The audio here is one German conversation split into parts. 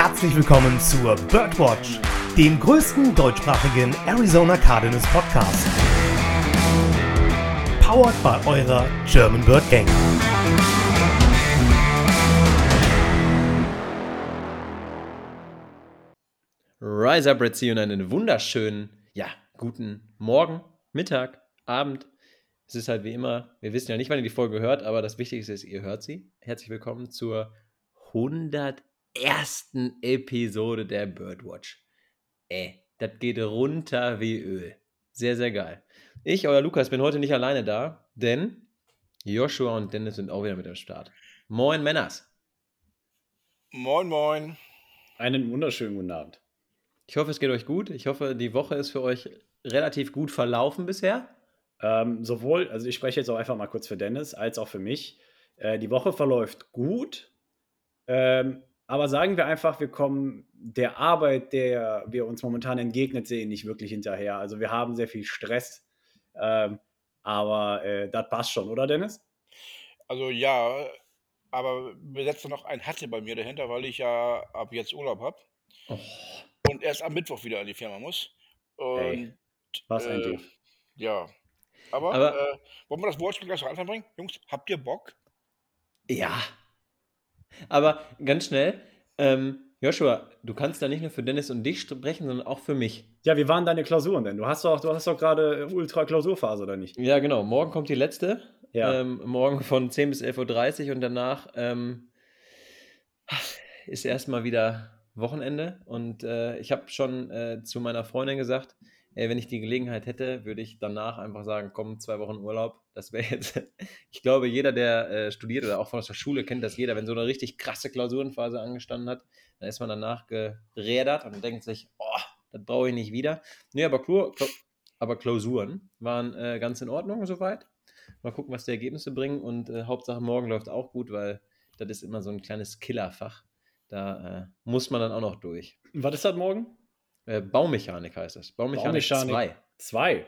herzlich willkommen zur Birdwatch, dem größten deutschsprachigen Arizona Cardinals Podcast. Powered by eurer German Bird Gang. Rise up, Red Sea und einen wunderschönen, ja, guten Morgen, Mittag, Abend. Es ist halt wie immer, wir wissen ja nicht, wann ihr die Folge hört, aber das Wichtigste ist, ihr hört sie. Herzlich willkommen zur 101. Episode der Birdwatch. Ey, das geht runter wie Öl. Sehr, sehr geil. Ich, euer Lukas, bin heute nicht alleine da, denn Joshua und Dennis sind auch wieder mit am Start. Moin, Männers. Moin, moin. Einen wunderschönen guten Abend. Ich hoffe, es geht euch gut. Ich hoffe, die Woche ist für euch relativ gut verlaufen bisher. Ähm, sowohl, also ich spreche jetzt auch einfach mal kurz für Dennis, als auch für mich. Äh, die Woche verläuft gut, ähm, aber sagen wir einfach, wir kommen der Arbeit, der wir uns momentan entgegnet sehen, nicht wirklich hinterher. Also wir haben sehr viel Stress, ähm, aber äh, das passt schon, oder Dennis? Also ja, aber wir setzen noch ein Hatte bei mir dahinter, weil ich ja ab jetzt Urlaub habe. Oh und erst am Mittwoch wieder an die Firma muss. Und, hey, was ein äh. Ja. Aber, Aber äh, wollen wir das Wortspiel gleich noch anfangen? Jungs, habt ihr Bock? Ja. Aber ganz schnell, ähm, Joshua, du kannst da nicht nur für Dennis und dich sprechen, sondern auch für mich. Ja, wie waren deine Klausuren denn? Du hast doch, du hast doch gerade Ultra-Klausurphase, oder nicht? Ja, genau. Morgen kommt die letzte. Ja. Ähm, morgen von 10 bis 11.30 Uhr und danach ähm, ist erstmal wieder Wochenende. Und äh, ich habe schon äh, zu meiner Freundin gesagt, ey, wenn ich die Gelegenheit hätte, würde ich danach einfach sagen, komm, zwei Wochen Urlaub. Das wäre jetzt, ich glaube, jeder, der äh, studiert oder auch von der Schule kennt das jeder, wenn so eine richtig krasse Klausurenphase angestanden hat, dann ist man danach gerädert und denkt sich, oh, das brauche ich nicht wieder. Nee, aber, Klau aber Klausuren waren äh, ganz in Ordnung soweit. Mal gucken, was die Ergebnisse bringen und äh, Hauptsache morgen läuft auch gut, weil das ist immer so ein kleines Killerfach. Da äh, muss man dann auch noch durch. Was ist das morgen? Äh, Baumechanik heißt es. Baumechanik 2. 2.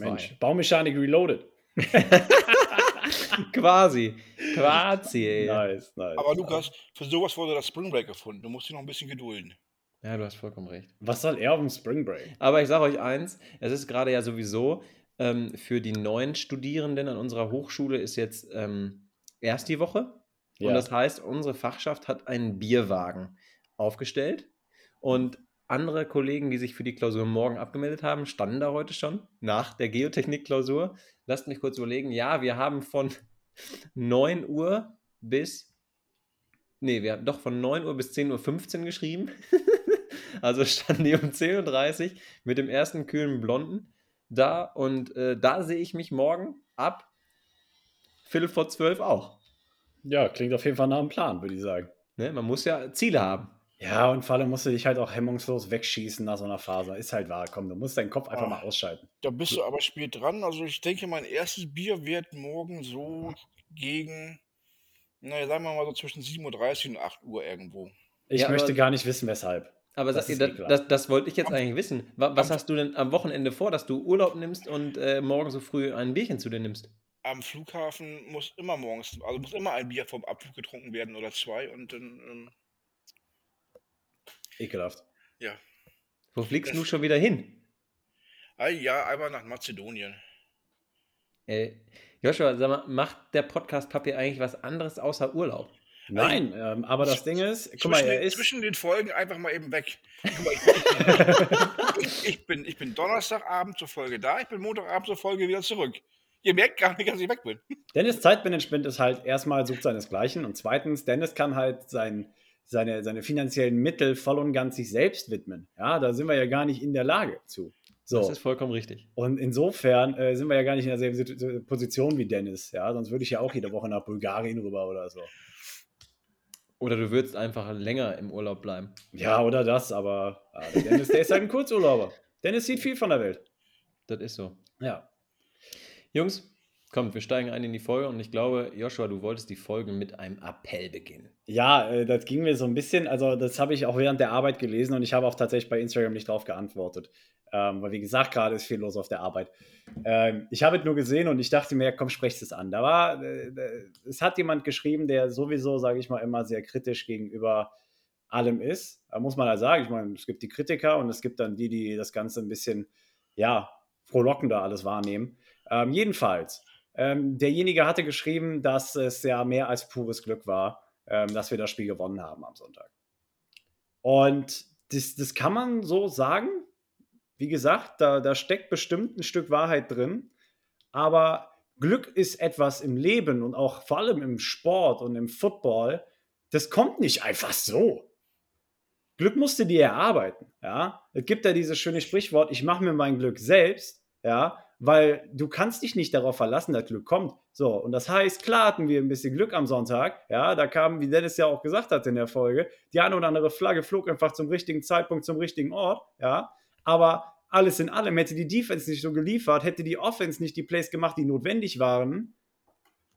Mensch, Baumechanik Reloaded. Quasi. Quasi, ey. Nice, nice. Aber Lukas, für sowas wurde das Spring Break erfunden. Du musst dich noch ein bisschen gedulden. Ja, du hast vollkommen recht. Was soll er auf dem Spring Break? Aber ich sage euch eins: Es ist gerade ja sowieso ähm, für die neuen Studierenden an unserer Hochschule ist jetzt ähm, erst die Woche. Ja. Und das heißt, unsere Fachschaft hat einen Bierwagen aufgestellt und andere Kollegen, die sich für die Klausur morgen abgemeldet haben, standen da heute schon nach der Geotechnik-Klausur. Lasst mich kurz überlegen. Ja, wir haben von 9 Uhr bis, nee, wir haben doch von 9 Uhr bis 10.15 Uhr geschrieben. also standen die um 10.30 Uhr mit dem ersten kühlen Blonden da und äh, da sehe ich mich morgen ab Viertel vor zwölf auch. Ja, klingt auf jeden Fall nach einem Plan, würde ich sagen. Ne? Man muss ja Ziele haben. Ja, und vor allem musst du dich halt auch hemmungslos wegschießen nach so einer Phase. Ist halt wahr. Komm, du musst deinen Kopf einfach oh, mal ausschalten. Da bist du aber spät dran. Also ich denke, mein erstes Bier wird morgen so gegen, naja, sagen wir mal so zwischen 7.30 Uhr und 8 Uhr irgendwo. Ich ja, möchte gar nicht wissen, weshalb. Aber das, das, das, das, das wollte ich jetzt eigentlich wissen. Was hast du denn am Wochenende vor, dass du Urlaub nimmst und äh, morgen so früh ein Bierchen zu dir nimmst? am Flughafen muss immer morgens, also muss immer ein Bier vom Abflug getrunken werden oder zwei und dann. Ähm, Ekelhaft. Ja. Wo fliegst du schon wieder hin? Ah, ja, einmal nach Mazedonien. Äh, Joshua, sag mal, macht der Podcast Papier eigentlich was anderes außer Urlaub? Nein, ähm, aber das Ding ist, guck mal, er ist zwischen den Folgen einfach mal eben weg. Mal, ich, ich, bin, ich bin Donnerstagabend zur Folge da, ich bin Montagabend zur Folge wieder zurück ihr merkt gar nicht, dass ich weg bin. Dennis Zeitmanagement ist halt erstmal sucht seinesgleichen und zweitens, Dennis kann halt sein, seine, seine finanziellen Mittel voll und ganz sich selbst widmen. Ja, da sind wir ja gar nicht in der Lage zu. So. Das ist vollkommen richtig. Und insofern äh, sind wir ja gar nicht in derselben Position wie Dennis. Ja, sonst würde ich ja auch jede Woche nach Bulgarien rüber oder so. Oder du würdest einfach länger im Urlaub bleiben. Ja, oder das, aber äh, Dennis, der ist halt ein Kurzurlauber. Dennis sieht viel von der Welt. Das ist so. Ja. Jungs, kommt, wir steigen ein in die Folge und ich glaube, Joshua, du wolltest die Folge mit einem Appell beginnen. Ja, äh, das ging mir so ein bisschen, also das habe ich auch während der Arbeit gelesen und ich habe auch tatsächlich bei Instagram nicht drauf geantwortet. Ähm, weil wie gesagt, gerade ist viel los auf der Arbeit. Ähm, ich habe es nur gesehen und ich dachte mir, komm, sprech es an. Da war, äh, es hat jemand geschrieben, der sowieso, sage ich mal, immer sehr kritisch gegenüber allem ist. Da muss man halt sagen, ich meine, es gibt die Kritiker und es gibt dann die, die das Ganze ein bisschen, ja, frohlockender alles wahrnehmen. Ähm, jedenfalls, ähm, derjenige hatte geschrieben, dass es ja mehr als pures Glück war, ähm, dass wir das Spiel gewonnen haben am Sonntag. Und das, das kann man so sagen. Wie gesagt, da, da steckt bestimmt ein Stück Wahrheit drin. Aber Glück ist etwas im Leben und auch vor allem im Sport und im Football, das kommt nicht einfach so. Glück musst du dir erarbeiten, ja. Es gibt ja dieses schöne Sprichwort, ich mache mir mein Glück selbst, ja, weil du kannst dich nicht darauf verlassen, dass Glück kommt. So, und das heißt, klar hatten wir ein bisschen Glück am Sonntag, ja, da kam, wie Dennis ja auch gesagt hat in der Folge, die eine oder andere Flagge flog einfach zum richtigen Zeitpunkt, zum richtigen Ort, ja, aber alles in allem, hätte die Defense nicht so geliefert, hätte die Offense nicht die Plays gemacht, die notwendig waren,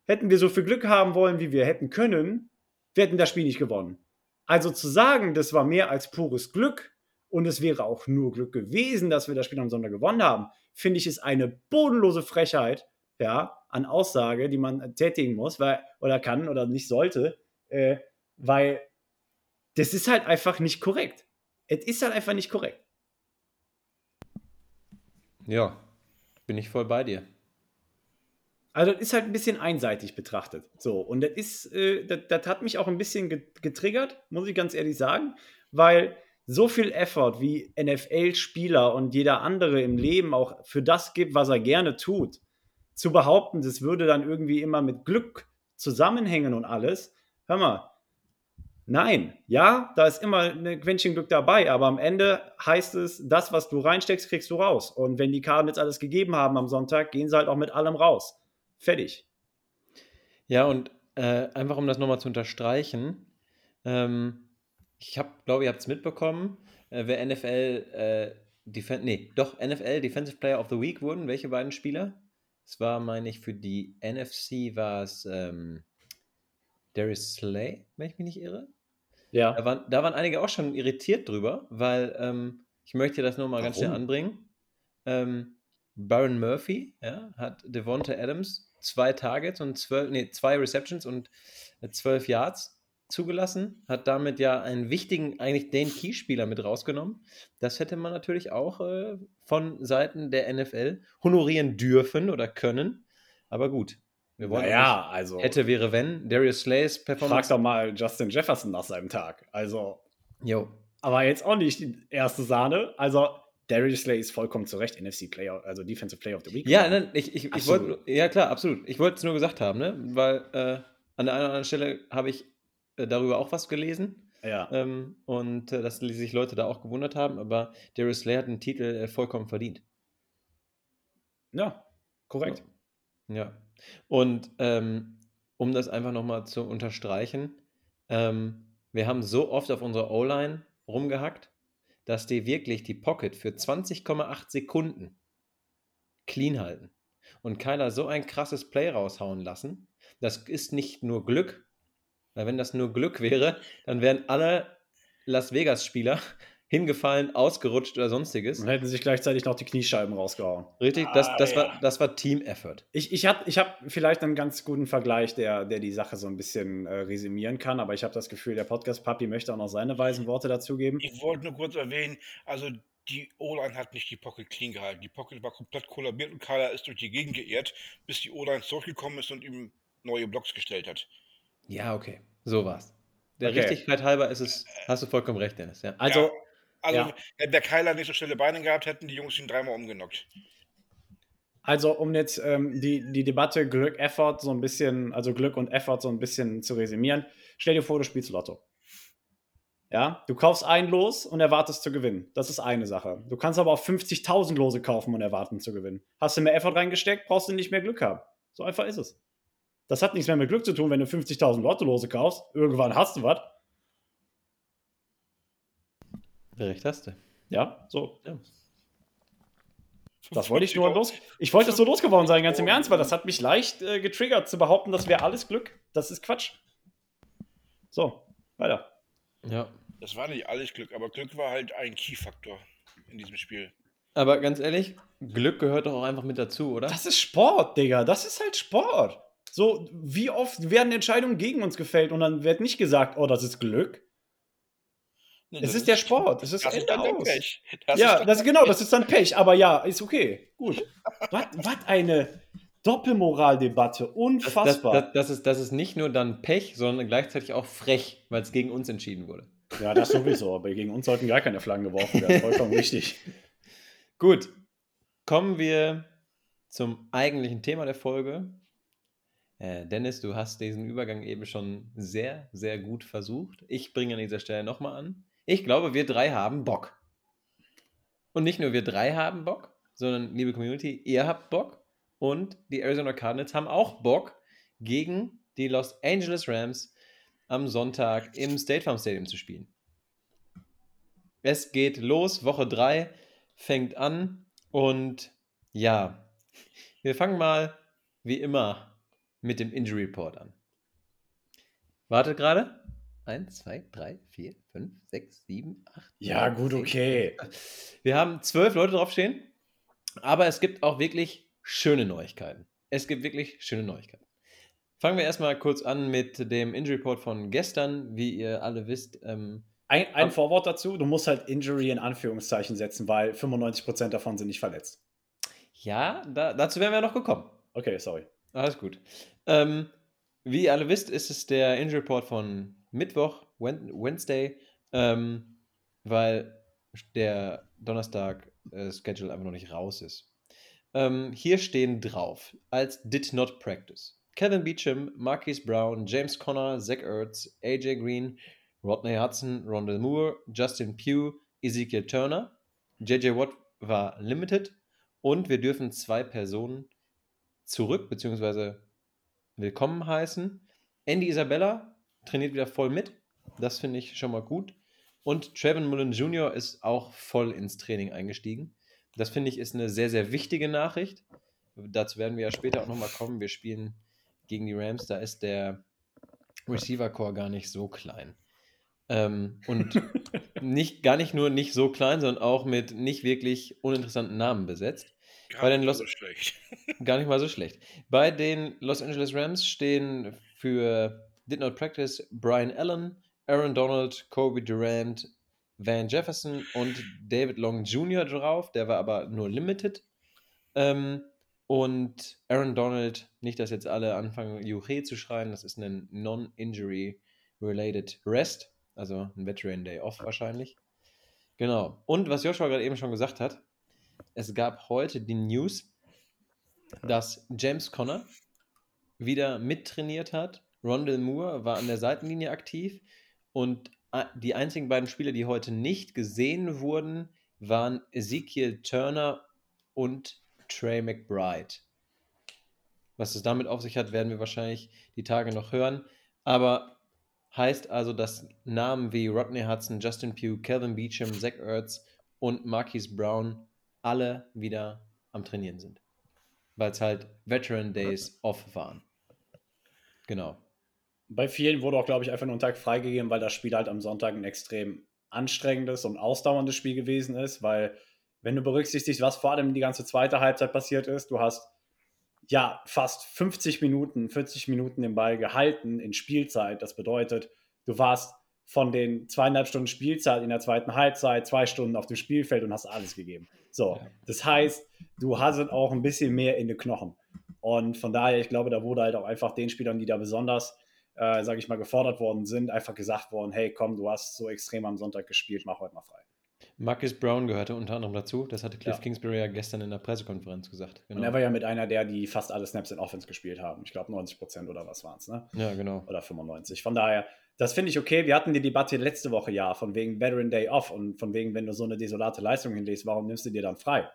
hätten wir so viel Glück haben wollen, wie wir hätten können, wir hätten das Spiel nicht gewonnen. Also zu sagen, das war mehr als pures Glück und es wäre auch nur Glück gewesen, dass wir das Spiel am Sonntag gewonnen haben, finde ich, ist eine bodenlose Frechheit, ja, an Aussage, die man tätigen muss, weil, oder kann oder nicht sollte, äh, weil das ist halt einfach nicht korrekt. Es ist halt einfach nicht korrekt. Ja, bin ich voll bei dir. Also das ist halt ein bisschen einseitig betrachtet. So, und das ist, äh, das, das, hat mich auch ein bisschen getriggert, muss ich ganz ehrlich sagen, weil so viel Effort wie NFL-Spieler und jeder andere im Leben auch für das gibt, was er gerne tut, zu behaupten, das würde dann irgendwie immer mit Glück zusammenhängen und alles, hör mal, Nein, ja, da ist immer ein Quäntchen Glück dabei, aber am Ende heißt es, das, was du reinsteckst, kriegst du raus. Und wenn die Karten jetzt alles gegeben haben am Sonntag, gehen sie halt auch mit allem raus. Fertig. Ja, und äh, einfach um das nochmal zu unterstreichen, ähm, ich habe, glaube, ihr habt es mitbekommen, äh, wer NFL, äh, Defen nee, doch, NFL Defensive Player of the Week wurden, welche beiden Spieler? Es war, meine ich, für die NFC war es ähm, Darius Slay, wenn ich mich nicht irre. Ja. Da waren, da waren einige auch schon irritiert drüber, weil ähm, ich möchte das nur mal Warum? ganz schnell anbringen. Ähm, Baron Murphy ja, hat Devonta Adams zwei Targets und zwölf, nee, zwei Receptions und äh, zwölf Yards zugelassen, hat damit ja einen wichtigen, eigentlich den Keyspieler mit rausgenommen. Das hätte man natürlich auch äh, von Seiten der NFL honorieren dürfen oder können. Aber gut, wir wollen naja, also. Hätte, wäre, wenn. Darius Slays Performance. Frag doch mal Justin Jefferson nach seinem Tag. Also. Jo. Aber jetzt auch nicht die erste Sahne. Also, Darius Slay ist vollkommen zu Recht NFC Player, also Defensive Player of the Week. Ja, nein, ich, ich, ich wollte. Ja, klar, absolut. Ich wollte es nur gesagt haben, ne? Weil äh, an der einen oder anderen Stelle habe ich darüber auch was gelesen. Ja. Ähm, und äh, dass sich Leute da auch gewundert haben, aber Darius Slay hat den Titel äh, vollkommen verdient. Ja, korrekt. Ja. ja. Und ähm, um das einfach nochmal zu unterstreichen, ähm, wir haben so oft auf unserer O-Line rumgehackt, dass die wirklich die Pocket für 20,8 Sekunden clean halten und keiner so ein krasses Play raushauen lassen. Das ist nicht nur Glück, weil wenn das nur Glück wäre, dann wären alle Las Vegas-Spieler hingefallen, ausgerutscht oder sonstiges. Und hätten sich gleichzeitig noch die Kniescheiben rausgehauen. Richtig, das, das, ah, war, das war Team-Effort. Ich, ich habe ich hab vielleicht einen ganz guten Vergleich, der, der die Sache so ein bisschen äh, resümieren kann, aber ich habe das Gefühl, der Podcast-Papi möchte auch noch seine weisen Worte dazu geben. Ich wollte nur kurz erwähnen, also die O-Line hat nicht die Pocket clean gehalten. Die Pocket war komplett kollabiert und Kyler ist durch die Gegend geirrt, bis die O-Line zurückgekommen ist und ihm neue Blocks gestellt hat. Ja, okay. So war's. Der okay. Richtigkeit halber ist es, hast du vollkommen recht, Dennis. Ja. Also, ja. Also, ja. hätte der Keiler nicht so schnelle Beine gehabt, hätten die Jungs ihn dreimal umgenockt. Also, um jetzt ähm, die, die Debatte Glück-Effort so ein bisschen, also Glück und Effort so ein bisschen zu resümieren, stell dir vor, du spielst Lotto. Ja, du kaufst ein Los und erwartest zu gewinnen. Das ist eine Sache. Du kannst aber auch 50.000 Lose kaufen und erwarten zu gewinnen. Hast du mehr Effort reingesteckt, brauchst du nicht mehr Glück haben. So einfach ist es. Das hat nichts mehr mit Glück zu tun, wenn du 50.000 Lotto-Lose kaufst. Irgendwann hast du was. Recht hast du. Ja, so. Ja. Das wollte ich nur los. Ich wollte es so losgeworden sein, ganz im Ernst, weil das hat mich leicht äh, getriggert zu behaupten, das wäre alles Glück. Das ist Quatsch. So, weiter. Ja. Das war nicht alles Glück, aber Glück war halt ein Key-Faktor in diesem Spiel. Aber ganz ehrlich, Glück gehört doch auch einfach mit dazu, oder? Das ist Sport, Digga. Das ist halt Sport. So, wie oft werden Entscheidungen gegen uns gefällt und dann wird nicht gesagt, oh, das ist Glück. Nee, es ist, ist der Sport. Es ist, das ist dann aus. Pech. Das ja, das, genau, das ist dann Pech. Aber ja, ist okay. Gut. was, was eine Doppelmoraldebatte. Unfassbar. Das, das, das, ist, das ist nicht nur dann Pech, sondern gleichzeitig auch frech, weil es gegen uns entschieden wurde. Ja, das sowieso. Aber gegen uns sollten gar keine Flaggen geworfen werden. Vollkommen richtig. Gut. Kommen wir zum eigentlichen Thema der Folge. Äh, Dennis, du hast diesen Übergang eben schon sehr, sehr gut versucht. Ich bringe an dieser Stelle nochmal an. Ich glaube, wir drei haben Bock. Und nicht nur wir drei haben Bock, sondern, liebe Community, ihr habt Bock und die Arizona Cardinals haben auch Bock, gegen die Los Angeles Rams am Sonntag im State Farm Stadium zu spielen. Es geht los, Woche 3 fängt an und ja, wir fangen mal wie immer mit dem Injury Report an. Wartet gerade. 1, 2, 3, 4, 5, 6, 7, 8. Ja, 9, gut, 10, okay. Wir haben zwölf Leute draufstehen, aber es gibt auch wirklich schöne Neuigkeiten. Es gibt wirklich schöne Neuigkeiten. Fangen wir erstmal kurz an mit dem Injury Report von gestern. Wie ihr alle wisst, ähm, ein, ein Vorwort dazu, du musst halt Injury in Anführungszeichen setzen, weil 95% davon sind nicht verletzt. Ja, da, dazu wären wir noch gekommen. Okay, sorry. Alles gut. Ähm, wie ihr alle wisst, ist es der Injury Report von Mittwoch, Wednesday, ähm, weil der Donnerstag-Schedule äh, einfach noch nicht raus ist. Ähm, hier stehen drauf, als Did Not Practice. Kevin Beecham, Marquise Brown, James Conner, Zach Ertz, AJ Green, Rodney Hudson, Rondell Moore, Justin Pugh, Ezekiel Turner. JJ Watt war limited und wir dürfen zwei Personen zurück bzw. willkommen heißen. Andy Isabella trainiert wieder voll mit. Das finde ich schon mal gut. Und Trevin Mullen Jr. ist auch voll ins Training eingestiegen. Das finde ich ist eine sehr, sehr wichtige Nachricht. Dazu werden wir ja später auch nochmal kommen. Wir spielen gegen die Rams. Da ist der Receiver Core gar nicht so klein. Ähm, und nicht, gar nicht nur nicht so klein, sondern auch mit nicht wirklich uninteressanten Namen besetzt. Gar Bei den Los so schlecht. gar nicht mal so schlecht. Bei den Los Angeles Rams stehen für did not practice Brian Allen, Aaron Donald, Kobe Durant, Van Jefferson und David Long Jr. drauf. Der war aber nur limited. Ähm, und Aaron Donald, nicht, dass jetzt alle anfangen, Juche zu schreien, das ist ein Non-Injury-Related Rest, also ein Veteran Day Off wahrscheinlich. Genau. Und was Joshua gerade eben schon gesagt hat, es gab heute die News, dass James Conner wieder mittrainiert hat Rondell Moore war an der Seitenlinie aktiv und die einzigen beiden Spieler, die heute nicht gesehen wurden, waren Ezekiel Turner und Trey McBride. Was es damit auf sich hat, werden wir wahrscheinlich die Tage noch hören. Aber heißt also, dass Namen wie Rodney Hudson, Justin Pugh, Calvin Beecham, Zach Ertz und Marquise Brown alle wieder am Trainieren sind. Weil es halt Veteran Days off waren. Genau bei vielen wurde auch, glaube ich, einfach nur ein Tag freigegeben, weil das Spiel halt am Sonntag ein extrem anstrengendes und ausdauerndes Spiel gewesen ist, weil wenn du berücksichtigst, was vor allem die ganze zweite Halbzeit passiert ist, du hast ja fast 50 Minuten, 40 Minuten den Ball gehalten in Spielzeit. Das bedeutet, du warst von den zweieinhalb Stunden Spielzeit in der zweiten Halbzeit zwei Stunden auf dem Spielfeld und hast alles gegeben. So, das heißt, du hast auch ein bisschen mehr in den Knochen. Und von daher, ich glaube, da wurde halt auch einfach den Spielern, die da besonders äh, sage ich mal, gefordert worden sind, einfach gesagt worden, hey, komm, du hast so extrem am Sonntag gespielt, mach heute mal frei. Marcus Brown gehörte unter anderem dazu. Das hatte Cliff ja. Kingsbury ja gestern in der Pressekonferenz gesagt. Genau. Und er war ja mit einer der, die fast alle Snaps in Offense gespielt haben. Ich glaube 90 Prozent oder was waren es, ne? Ja, genau. Oder 95. Von daher, das finde ich okay. Wir hatten die Debatte letzte Woche ja, von wegen Veteran Day Off und von wegen, wenn du so eine desolate Leistung hinlegst, warum nimmst du dir dann frei?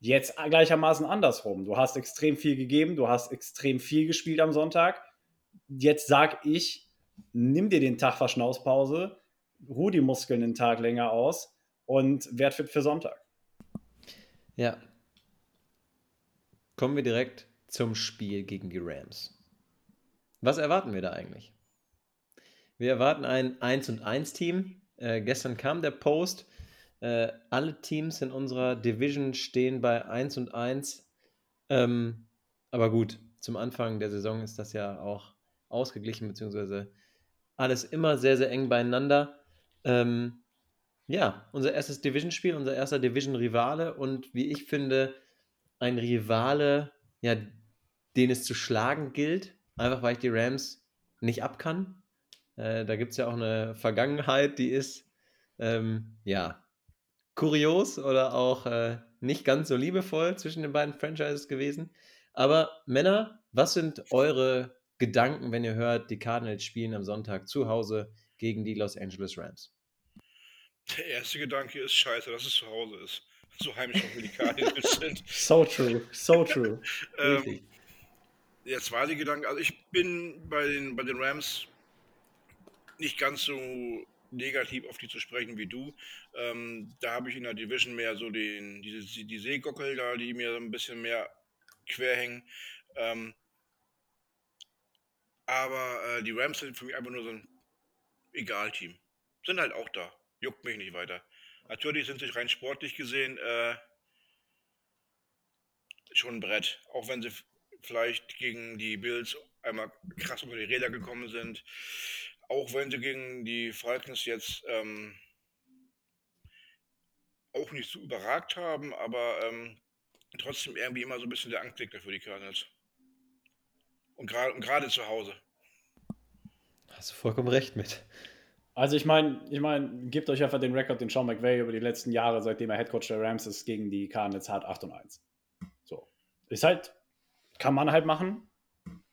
Jetzt gleichermaßen andersrum. Du hast extrem viel gegeben, du hast extrem viel gespielt am Sonntag jetzt sag ich, nimm dir den Tag Verschnaufspause, ruh die Muskeln einen Tag länger aus und werd fit für Sonntag. Ja. Kommen wir direkt zum Spiel gegen die Rams. Was erwarten wir da eigentlich? Wir erwarten ein 1 und 1 Team. Äh, gestern kam der Post. Äh, alle Teams in unserer Division stehen bei 1 und 1. Ähm, aber gut, zum Anfang der Saison ist das ja auch ausgeglichen, beziehungsweise alles immer sehr, sehr eng beieinander. Ähm, ja, unser erstes Division-Spiel, unser erster Division-Rivale und wie ich finde, ein Rivale, ja, den es zu schlagen gilt, einfach weil ich die Rams nicht ab kann. Äh, da gibt es ja auch eine Vergangenheit, die ist, ähm, ja, kurios oder auch äh, nicht ganz so liebevoll zwischen den beiden Franchises gewesen. Aber Männer, was sind eure Gedanken, wenn ihr hört, die Cardinals spielen am Sonntag zu Hause gegen die Los Angeles Rams? Der erste Gedanke ist scheiße, dass es zu Hause ist. So heimisch auch wie die Cardinals sind. So true, so true. ähm, der zweite Gedanke, also ich bin bei den, bei den Rams nicht ganz so negativ auf die zu sprechen wie du. Ähm, da habe ich in der Division mehr so den, diese, die Seegockel da, die mir ein bisschen mehr quer hängen. Ähm, aber äh, die Rams sind für mich einfach nur so ein Egal-Team. Sind halt auch da. Juckt mich nicht weiter. Natürlich sind sie rein sportlich gesehen äh, schon ein Brett. Auch wenn sie vielleicht gegen die Bills einmal krass unter die Räder gekommen sind. Auch wenn sie gegen die Falcons jetzt ähm, auch nicht so überragt haben, aber ähm, trotzdem irgendwie immer so ein bisschen der Anklicker für die Cardinals. Und gerade zu Hause. Hast du vollkommen recht mit. Also ich meine, ich meine, gebt euch einfach den Rekord, den Sean McVay über die letzten Jahre, seitdem er Headcoach der Rams ist, gegen die Cardinals hat 8 und 1. So. Ist halt, kann man halt machen.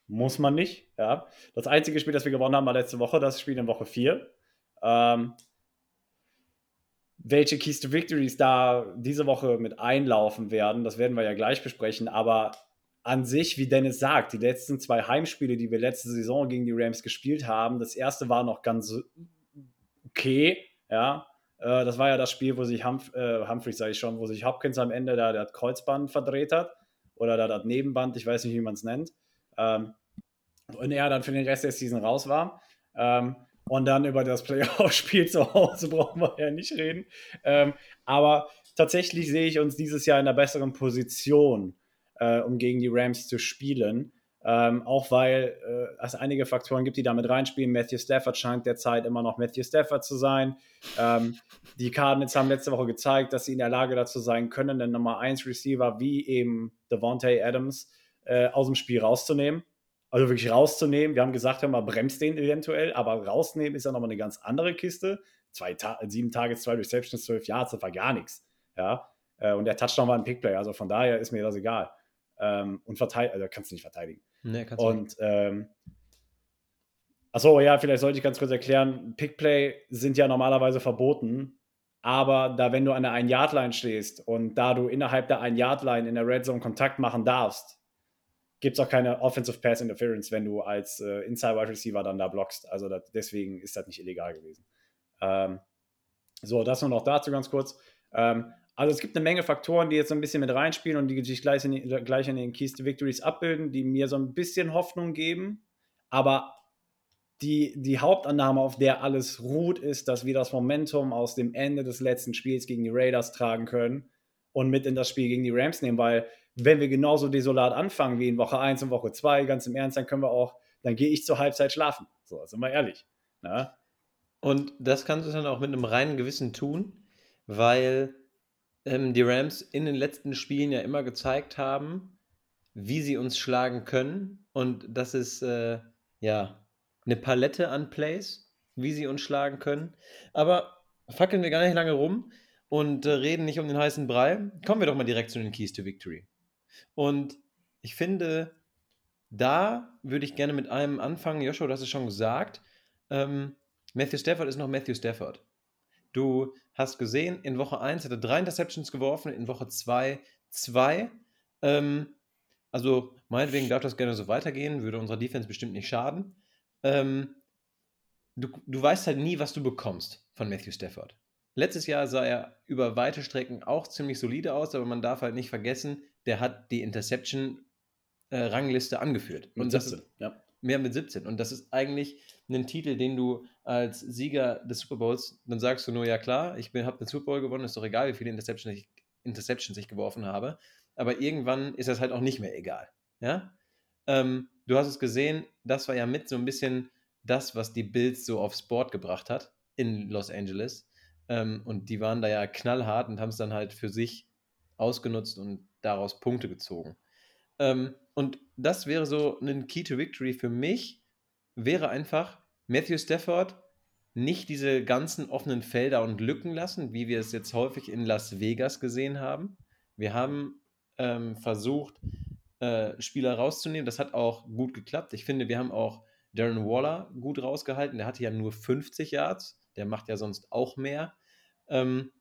Muss man nicht. Ja. Das einzige Spiel, das wir gewonnen haben, war letzte Woche, das Spiel in Woche 4. Ähm, welche Keys to Victories da diese Woche mit einlaufen werden, das werden wir ja gleich besprechen. Aber an sich, wie Dennis sagt, die letzten zwei Heimspiele, die wir letzte Saison gegen die Rams gespielt haben, das erste war noch ganz okay, ja. Äh, das war ja das Spiel, wo sich Humph äh, Humphreys, sage ich schon, wo sich Hopkins am Ende da das Kreuzband verdreht hat oder da das Nebenband, ich weiß nicht, wie man es nennt. Ähm, und er dann für den Rest der Season raus war. Ähm, und dann über das Playoff-Spiel zu Hause brauchen wir ja nicht reden. Ähm, aber tatsächlich sehe ich uns dieses Jahr in einer besseren Position, äh, um gegen die Rams zu spielen. Ähm, auch weil äh, es einige Faktoren gibt, die damit reinspielen. Matthew Stafford scheint derzeit immer noch Matthew Stafford zu sein. Ähm, die Cardinals haben letzte Woche gezeigt, dass sie in der Lage dazu sein können, den Nummer 1 Receiver wie eben Devontae Adams äh, aus dem Spiel rauszunehmen. Also wirklich rauszunehmen. Wir haben gesagt, hör mal, bremst den eventuell, aber rausnehmen ist ja nochmal eine ganz andere Kiste. Zwei Ta sieben Tage, zwei Receptions, zwölf Yards, das war gar nichts. Ja? Äh, und der Touchdown war ein Pickplay, also von daher ist mir das egal. Ähm, und verteidigen, also kannst du nicht verteidigen. Nee, kannst du und, nicht. Ähm, achso, ja, vielleicht sollte ich ganz kurz erklären, Pickplay sind ja normalerweise verboten, aber da, wenn du an der 1-Yard-Line stehst und da du innerhalb der 1-Yard-Line in der Red Zone Kontakt machen darfst, gibt es auch keine Offensive Pass Interference, wenn du als äh, Inside Wide Receiver dann da blockst. Also das, deswegen ist das nicht illegal gewesen. Ähm, so, das nur noch dazu ganz kurz. Ähm, also es gibt eine Menge Faktoren, die jetzt so ein bisschen mit reinspielen und die sich gleich in, gleich in den Keys to Victories abbilden, die mir so ein bisschen Hoffnung geben. Aber die, die Hauptannahme, auf der alles ruht, ist, dass wir das Momentum aus dem Ende des letzten Spiels gegen die Raiders tragen können und mit in das Spiel gegen die Rams nehmen, weil wenn wir genauso desolat anfangen wie in Woche 1 und Woche 2, ganz im Ernst, dann können wir auch, dann gehe ich zur Halbzeit schlafen. So, sind wir ehrlich. Na? Ne? Und das kannst du dann auch mit einem reinen Gewissen tun, weil ähm, die Rams in den letzten Spielen ja immer gezeigt haben, wie sie uns schlagen können. Und das ist äh, ja eine Palette an Plays, wie sie uns schlagen können. Aber fackeln wir gar nicht lange rum und äh, reden nicht um den heißen Brei. Kommen wir doch mal direkt zu den Keys to Victory. Und ich finde, da würde ich gerne mit einem anfangen. Joshua, du hast es schon gesagt. Ähm, Matthew Stafford ist noch Matthew Stafford. Du hast gesehen, in Woche 1 hat er drei Interceptions geworfen, in Woche 2 zwei. Ähm, also meinetwegen darf das gerne so weitergehen, würde unserer Defense bestimmt nicht schaden. Ähm, du, du weißt halt nie, was du bekommst von Matthew Stafford. Letztes Jahr sah er über weite Strecken auch ziemlich solide aus, aber man darf halt nicht vergessen, der hat die Interception-Rangliste äh, angeführt. Mit und 17, ist, ja. Mehr mit 17. Und das ist eigentlich ein Titel, den du als Sieger des Super Bowls, dann sagst du nur, ja klar, ich habe den Super Bowl gewonnen, ist doch egal, wie viele Interceptions ich, Interceptions ich geworfen habe. Aber irgendwann ist das halt auch nicht mehr egal. Ja? Ähm, du hast es gesehen, das war ja mit so ein bisschen das, was die Bills so aufs Board gebracht hat. in Los Angeles. Ähm, und die waren da ja knallhart und haben es dann halt für sich ausgenutzt und daraus Punkte gezogen. Ähm, und das wäre so ein Key to Victory für mich, wäre einfach Matthew Stafford nicht diese ganzen offenen Felder und Lücken lassen, wie wir es jetzt häufig in Las Vegas gesehen haben. Wir haben ähm, versucht, äh, Spieler rauszunehmen. Das hat auch gut geklappt. Ich finde, wir haben auch Darren Waller gut rausgehalten. Der hatte ja nur 50 Yards. Der macht ja sonst auch mehr. Ähm,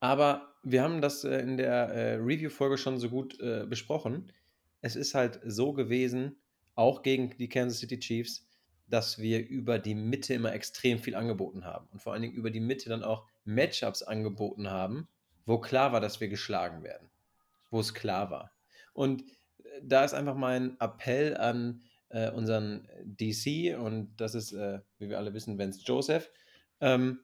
aber wir haben das äh, in der äh, Review-Folge schon so gut äh, besprochen. Es ist halt so gewesen, auch gegen die Kansas City Chiefs, dass wir über die Mitte immer extrem viel angeboten haben. Und vor allen Dingen über die Mitte dann auch Matchups angeboten haben, wo klar war, dass wir geschlagen werden. Wo es klar war. Und da ist einfach mein Appell an äh, unseren DC, und das ist, äh, wie wir alle wissen, Vance Joseph. Ähm,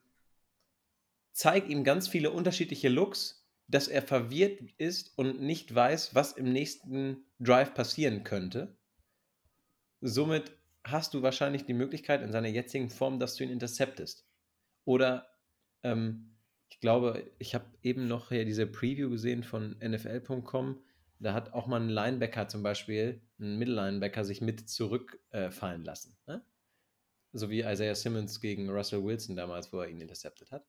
zeig ihm ganz viele unterschiedliche Looks, dass er verwirrt ist und nicht weiß, was im nächsten Drive passieren könnte. Somit hast du wahrscheinlich die Möglichkeit in seiner jetzigen Form, dass du ihn interceptest. Oder ähm, ich glaube, ich habe eben noch hier diese Preview gesehen von NFL.com. Da hat auch mal ein Linebacker zum Beispiel, ein Mittellinebacker, sich mit zurückfallen äh, lassen. Ne? So wie Isaiah Simmons gegen Russell Wilson damals, wo er ihn interceptet hat.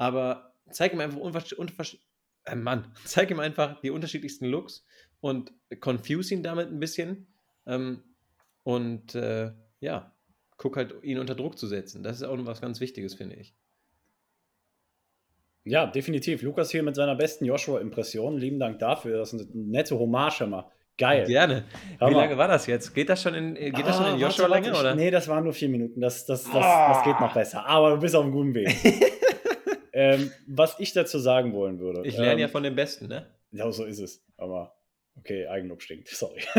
Aber zeig ihm einfach unversch äh, Mann, zeig ihm einfach die unterschiedlichsten Looks und confuse ihn damit ein bisschen. Ähm, und äh, ja, guck halt, ihn unter Druck zu setzen. Das ist auch was ganz Wichtiges, finde ich. Ja, definitiv. Lukas hier mit seiner besten Joshua-Impression. Lieben Dank dafür. Das ist eine nette Hommage immer. Geil. Gerne. Wie lange war das jetzt? Geht das schon in, geht ah, das schon in ah, Joshua-Länge? Oder? Nee, das waren nur vier Minuten. Das, das, das, ah. das geht noch besser. Aber du bist auf einem guten Weg. ähm, was ich dazu sagen wollen würde. Ich lerne ähm, ja von den Besten, ne? Ja, so ist es. Aber okay, Eigenlob stinkt. Sorry.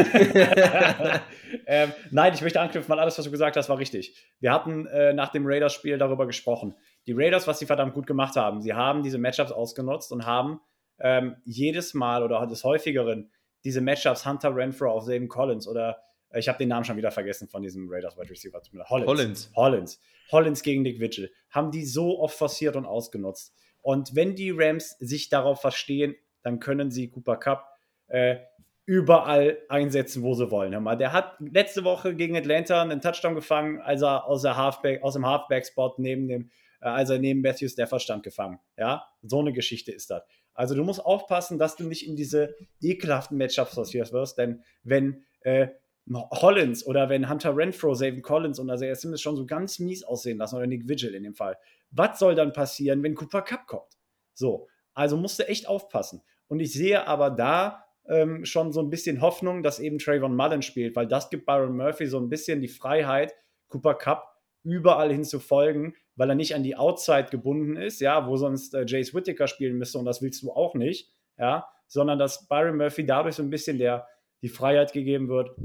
ähm, nein, ich möchte anknüpfen, weil alles, was du gesagt hast, war richtig. Wir hatten äh, nach dem Raiders-Spiel darüber gesprochen die Raiders, was sie verdammt gut gemacht haben, sie haben diese Matchups ausgenutzt und haben ähm, jedes Mal oder des häufigeren diese Matchups Hunter Renfro auf Zayden Collins oder ich habe den Namen schon wieder vergessen von diesem Raiders Wide Receiver. Hollins. Hollins. Hollins. Hollins gegen Nick Vigil. Haben die so oft forciert und ausgenutzt. Und wenn die Rams sich darauf verstehen, dann können sie Cooper Cup äh, überall einsetzen, wo sie wollen. Hör mal, der hat letzte Woche gegen Atlanta einen Touchdown gefangen, als er aus, Halfback, aus dem Halfback-Spot neben dem äh, als er neben Matthew Stafford stand gefangen. Ja, so eine Geschichte ist das. Also du musst aufpassen, dass du nicht in diese ekelhaften Matchups sortiert wirst, denn wenn äh, Hollins oder wenn Hunter Renfro, Savin Collins und also Simmons schon so ganz mies aussehen lassen oder Nick Vigil in dem Fall, was soll dann passieren, wenn Cooper Cup kommt? So, also musst du echt aufpassen. Und ich sehe aber da ähm, schon so ein bisschen Hoffnung, dass eben Trayvon Mullen spielt, weil das gibt Byron Murphy so ein bisschen die Freiheit, Cooper Cup überall hin zu folgen, weil er nicht an die Outside gebunden ist, ja, wo sonst äh, Jace Whittaker spielen müsste und das willst du auch nicht, ja, sondern dass Byron Murphy dadurch so ein bisschen der, die Freiheit gegeben wird,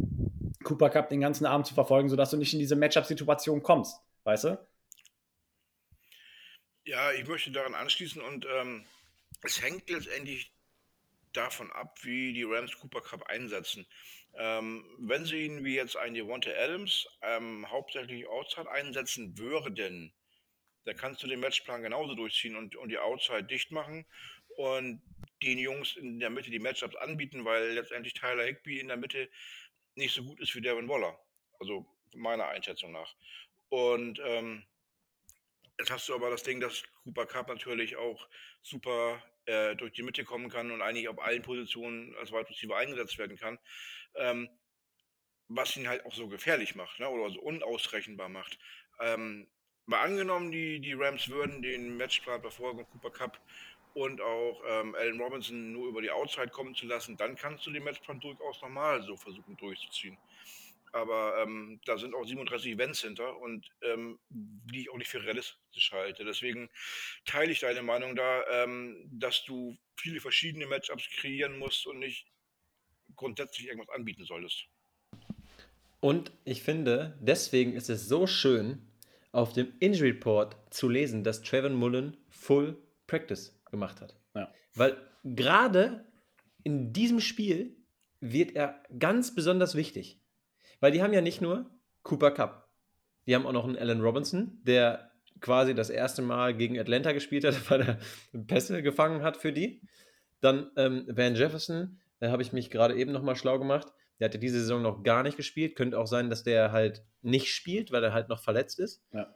Cooper Cup den ganzen Abend zu verfolgen, sodass du nicht in diese Matchup-Situation kommst, weißt du? Ja, ich möchte daran anschließen und ähm, es hängt letztendlich davon ab, wie die Rams Cooper Cup einsetzen. Ähm, wenn sie ihn wie jetzt ein Devonta Adams ähm, hauptsächlich Outside einsetzen würden, dann kannst du den Matchplan genauso durchziehen und, und die Outside dicht machen und den Jungs in der Mitte die Matchups anbieten, weil letztendlich Tyler Higby in der Mitte nicht so gut ist wie Devin Waller. Also meiner Einschätzung nach. Und ähm, jetzt hast du aber das Ding, dass Cooper Cup natürlich auch super äh, durch die Mitte kommen kann und eigentlich auf allen Positionen als Wide Receiver eingesetzt werden kann. Ähm, was ihn halt auch so gefährlich macht ne? oder so unausrechenbar macht. Ähm, mal angenommen, die, die Rams würden den Matchplan befolgen, Cooper Cup und auch ähm, Allen Robinson nur über die Outside kommen zu lassen, dann kannst du den Matchplan durchaus nochmal so versuchen durchzuziehen. Aber ähm, da sind auch 37 Events hinter und ähm, die ich auch nicht für realistisch halte. Deswegen teile ich deine Meinung da, ähm, dass du viele verschiedene Matchups kreieren musst und nicht grundsätzlich irgendwas anbieten solltest. Und ich finde, deswegen ist es so schön, auf dem Injury Report zu lesen, dass Trevor Mullen Full Practice gemacht hat. Ja. Weil gerade in diesem Spiel wird er ganz besonders wichtig. Weil die haben ja nicht nur Cooper Cup, die haben auch noch einen Allen Robinson, der quasi das erste Mal gegen Atlanta gespielt hat, weil er Pässe gefangen hat für die. Dann ähm, Van Jefferson, da habe ich mich gerade eben nochmal schlau gemacht. Der hatte diese Saison noch gar nicht gespielt. Könnte auch sein, dass der halt nicht spielt, weil er halt noch verletzt ist. Ja.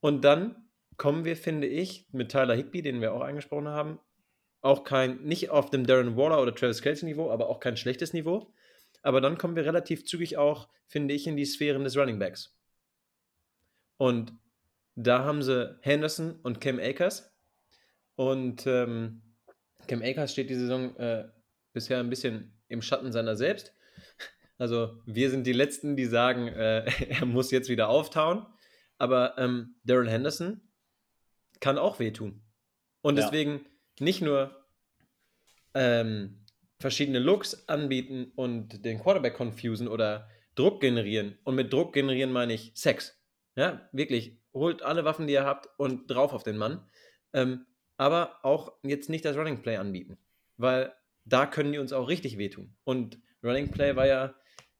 Und dann kommen wir, finde ich, mit Tyler Higby, den wir auch angesprochen haben, auch kein, nicht auf dem Darren Waller oder Travis Kelsey Niveau, aber auch kein schlechtes Niveau. Aber dann kommen wir relativ zügig auch, finde ich, in die Sphären des Running Backs. Und da haben sie Henderson und Cam Akers. Und ähm, Cam Akers steht die Saison äh, bisher ein bisschen im Schatten seiner selbst. Also wir sind die Letzten, die sagen, äh, er muss jetzt wieder auftauen. Aber ähm, Daryl Henderson kann auch wehtun. Und ja. deswegen nicht nur ähm, verschiedene Looks anbieten und den Quarterback confusen oder Druck generieren. Und mit Druck generieren meine ich Sex. Ja, wirklich. Holt alle Waffen, die ihr habt und drauf auf den Mann. Ähm, aber auch jetzt nicht das Running Play anbieten. Weil da können die uns auch richtig wehtun. Und Running Play war ja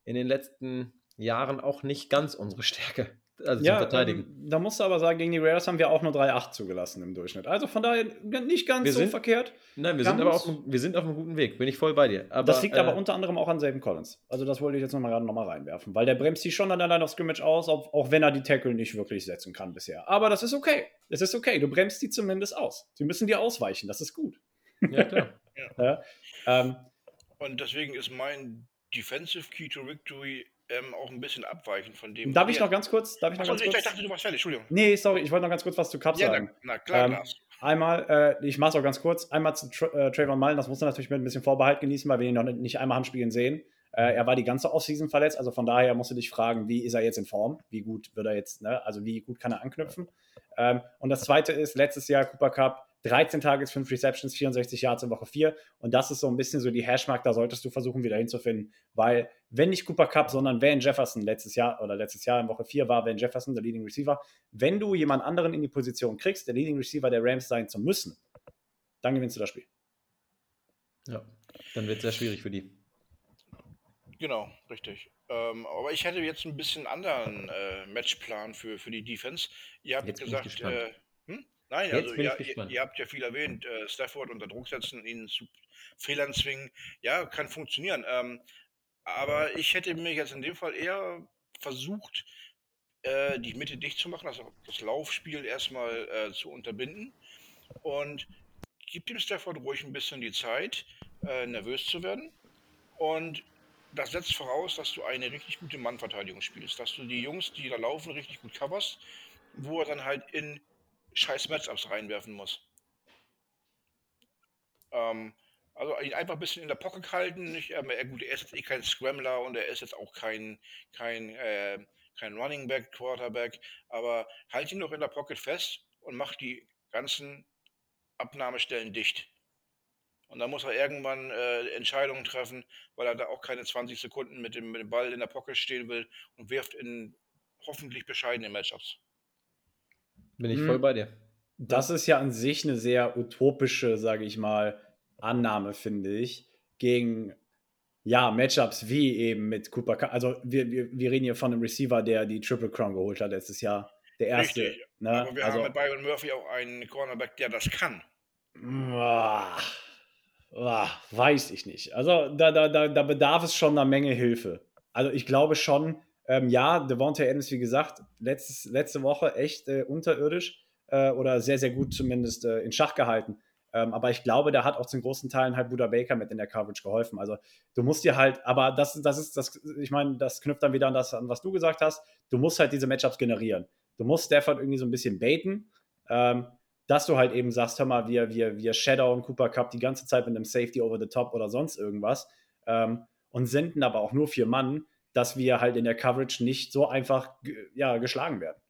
in den letzten Jahren auch nicht ganz unsere Stärke. Also ja, zum Verteidigen. Ähm, da musst du aber sagen, gegen die Raiders haben wir auch nur 3-8 zugelassen im Durchschnitt. Also von daher nicht ganz wir so sind, verkehrt. Nein, wir sind aber auf, wir sind auf einem guten Weg. Bin ich voll bei dir. Aber, das liegt äh, aber unter anderem auch an Saban Collins. Also das wollte ich jetzt nochmal gerade nochmal reinwerfen. Weil der bremst sich schon an der Line of Scrimmage aus, auch, auch wenn er die Tackle nicht wirklich setzen kann bisher. Aber das ist okay. Das ist okay. Du bremst die zumindest aus. Sie müssen dir ausweichen. Das ist gut. Ja, klar. ja. Ja, ähm, Und deswegen ist mein Defensive Key to Victory ähm, auch ein bisschen abweichen von dem. Darf ich noch ganz kurz? Darf ich noch Achso, ganz ich kurz? dachte, du warst fertig, Entschuldigung. Nee, sorry, ich wollte noch ganz kurz was zu Cup ja, sagen. Na, na klar, ähm, Einmal, äh, ich mache es auch ganz kurz, einmal zu Tra äh, Trayvon Mullen, das muss er natürlich mit ein bisschen Vorbehalt genießen, weil wir ihn noch nicht einmal haben spielen sehen. Äh, er war die ganze Offseason verletzt, also von daher musst du dich fragen, wie ist er jetzt in Form? Wie gut wird er jetzt, ne? also wie gut kann er anknüpfen? Ähm, und das zweite ist, letztes Jahr Cooper Cup 13 Tages, 5 Receptions, 64 Yards in Woche 4. Und das ist so ein bisschen so die Hashmark, da solltest du versuchen, wieder hinzufinden. Weil, wenn nicht Cooper Cup, sondern Van Jefferson letztes Jahr oder letztes Jahr in Woche 4 war Van Jefferson der Leading Receiver, wenn du jemand anderen in die Position kriegst, der Leading Receiver der Rams sein zu müssen, dann gewinnst du das Spiel. Ja, dann wird es sehr schwierig für die. Genau, richtig. Ähm, aber ich hätte jetzt ein bisschen anderen äh, Matchplan für, für die Defense. Ihr habt jetzt gesagt, äh? Nein, Jetzt also ja, ihr, ihr, habt ja viel erwähnt, äh, Stafford unter Druck setzen, ihn zu Fehlern zwingen. Ja, kann funktionieren. Ähm, aber ich hätte mir jetzt in dem Fall eher versucht, äh, die Mitte dicht zu machen, also das Laufspiel erstmal äh, zu unterbinden. Und gibt dem Stafford ruhig ein bisschen die Zeit, äh, nervös zu werden. Und das setzt voraus, dass du eine richtig gute Mannverteidigung spielst, dass du die Jungs, die da laufen, richtig gut coverst, wo er dann halt in scheiß Matchups reinwerfen muss. Ähm, also ihn einfach ein bisschen in der Pocket halten. Nicht, ähm, er, gut, er ist jetzt eh kein Scrambler und er ist jetzt auch kein, kein, äh, kein Running Back, Quarterback, aber halt ihn noch in der Pocket fest und macht die ganzen Abnahmestellen dicht. Und dann muss er irgendwann äh, Entscheidungen treffen, weil er da auch keine 20 Sekunden mit dem, mit dem Ball in der Pocket stehen will und wirft in hoffentlich bescheidene Matchups. Bin ich voll hm. bei dir. Das ist ja an sich eine sehr utopische, sage ich mal, Annahme, finde ich, gegen ja, Matchups wie eben mit Cooper. Also wir, wir, wir reden hier von einem Receiver, der die Triple Crown geholt hat letztes Jahr. Der erste. Richtig. Ne? Aber wir also, haben mit Byron Murphy auch einen Cornerback, der das kann. Boah, boah, weiß ich nicht. Also da, da, da, da bedarf es schon einer Menge Hilfe. Also ich glaube schon, ähm, ja, Devontae Adams, wie gesagt, letztes, letzte Woche echt äh, unterirdisch äh, oder sehr, sehr gut zumindest äh, in Schach gehalten. Ähm, aber ich glaube, da hat auch zu großen Teilen halt Buda Baker mit in der Coverage geholfen. Also du musst dir halt, aber das, das ist, das, ich meine, das knüpft dann wieder an das, an was du gesagt hast. Du musst halt diese Matchups generieren. Du musst Stafford irgendwie so ein bisschen baiten, ähm, dass du halt eben sagst, hör mal, wir, wir, wir Shadow und Cooper Cup die ganze Zeit mit einem Safety over the top oder sonst irgendwas ähm, und senden aber auch nur vier Mann dass wir halt in der Coverage nicht so einfach ja, geschlagen werden.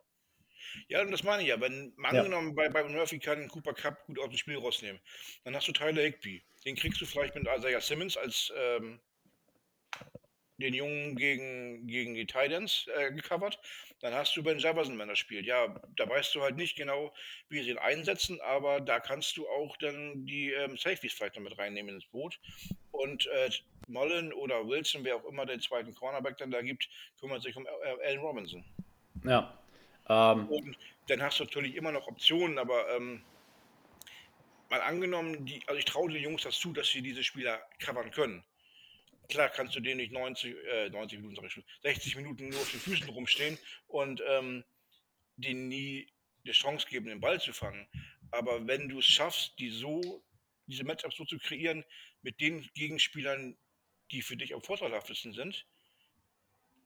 Ja, und das meine ich ja. Wenn man ja. angenommen bei, bei Murphy kann Cooper Cup gut aus dem Spiel rausnehmen, dann hast du Tyler Higby. Den kriegst du vielleicht mit Isaiah Simmons als ähm, den Jungen gegen, gegen die Titans äh, gecovert. Dann hast du Ben Jefferson, wenn er spielt. Ja, da weißt du halt nicht genau, wie sie ihn einsetzen, aber da kannst du auch dann die ähm, Safeties vielleicht noch mit reinnehmen ins Boot. Und äh, Mullen oder Wilson, wer auch immer den zweiten Cornerback dann da gibt, kümmert sich um Allen Robinson. Ja. Ähm, und dann hast du natürlich immer noch Optionen, aber ähm, mal angenommen, die, also ich traue den Jungs das zu, dass sie diese Spieler covern können. Klar kannst du denen nicht 90, äh, 90 Minuten, sag ich schon, 60 Minuten nur auf den Füßen rumstehen und ähm, denen nie die Chance geben, den Ball zu fangen. Aber wenn du es schaffst, die so, diese Matchups so zu kreieren, mit den Gegenspielern, die für dich am vorteilhaftesten sind,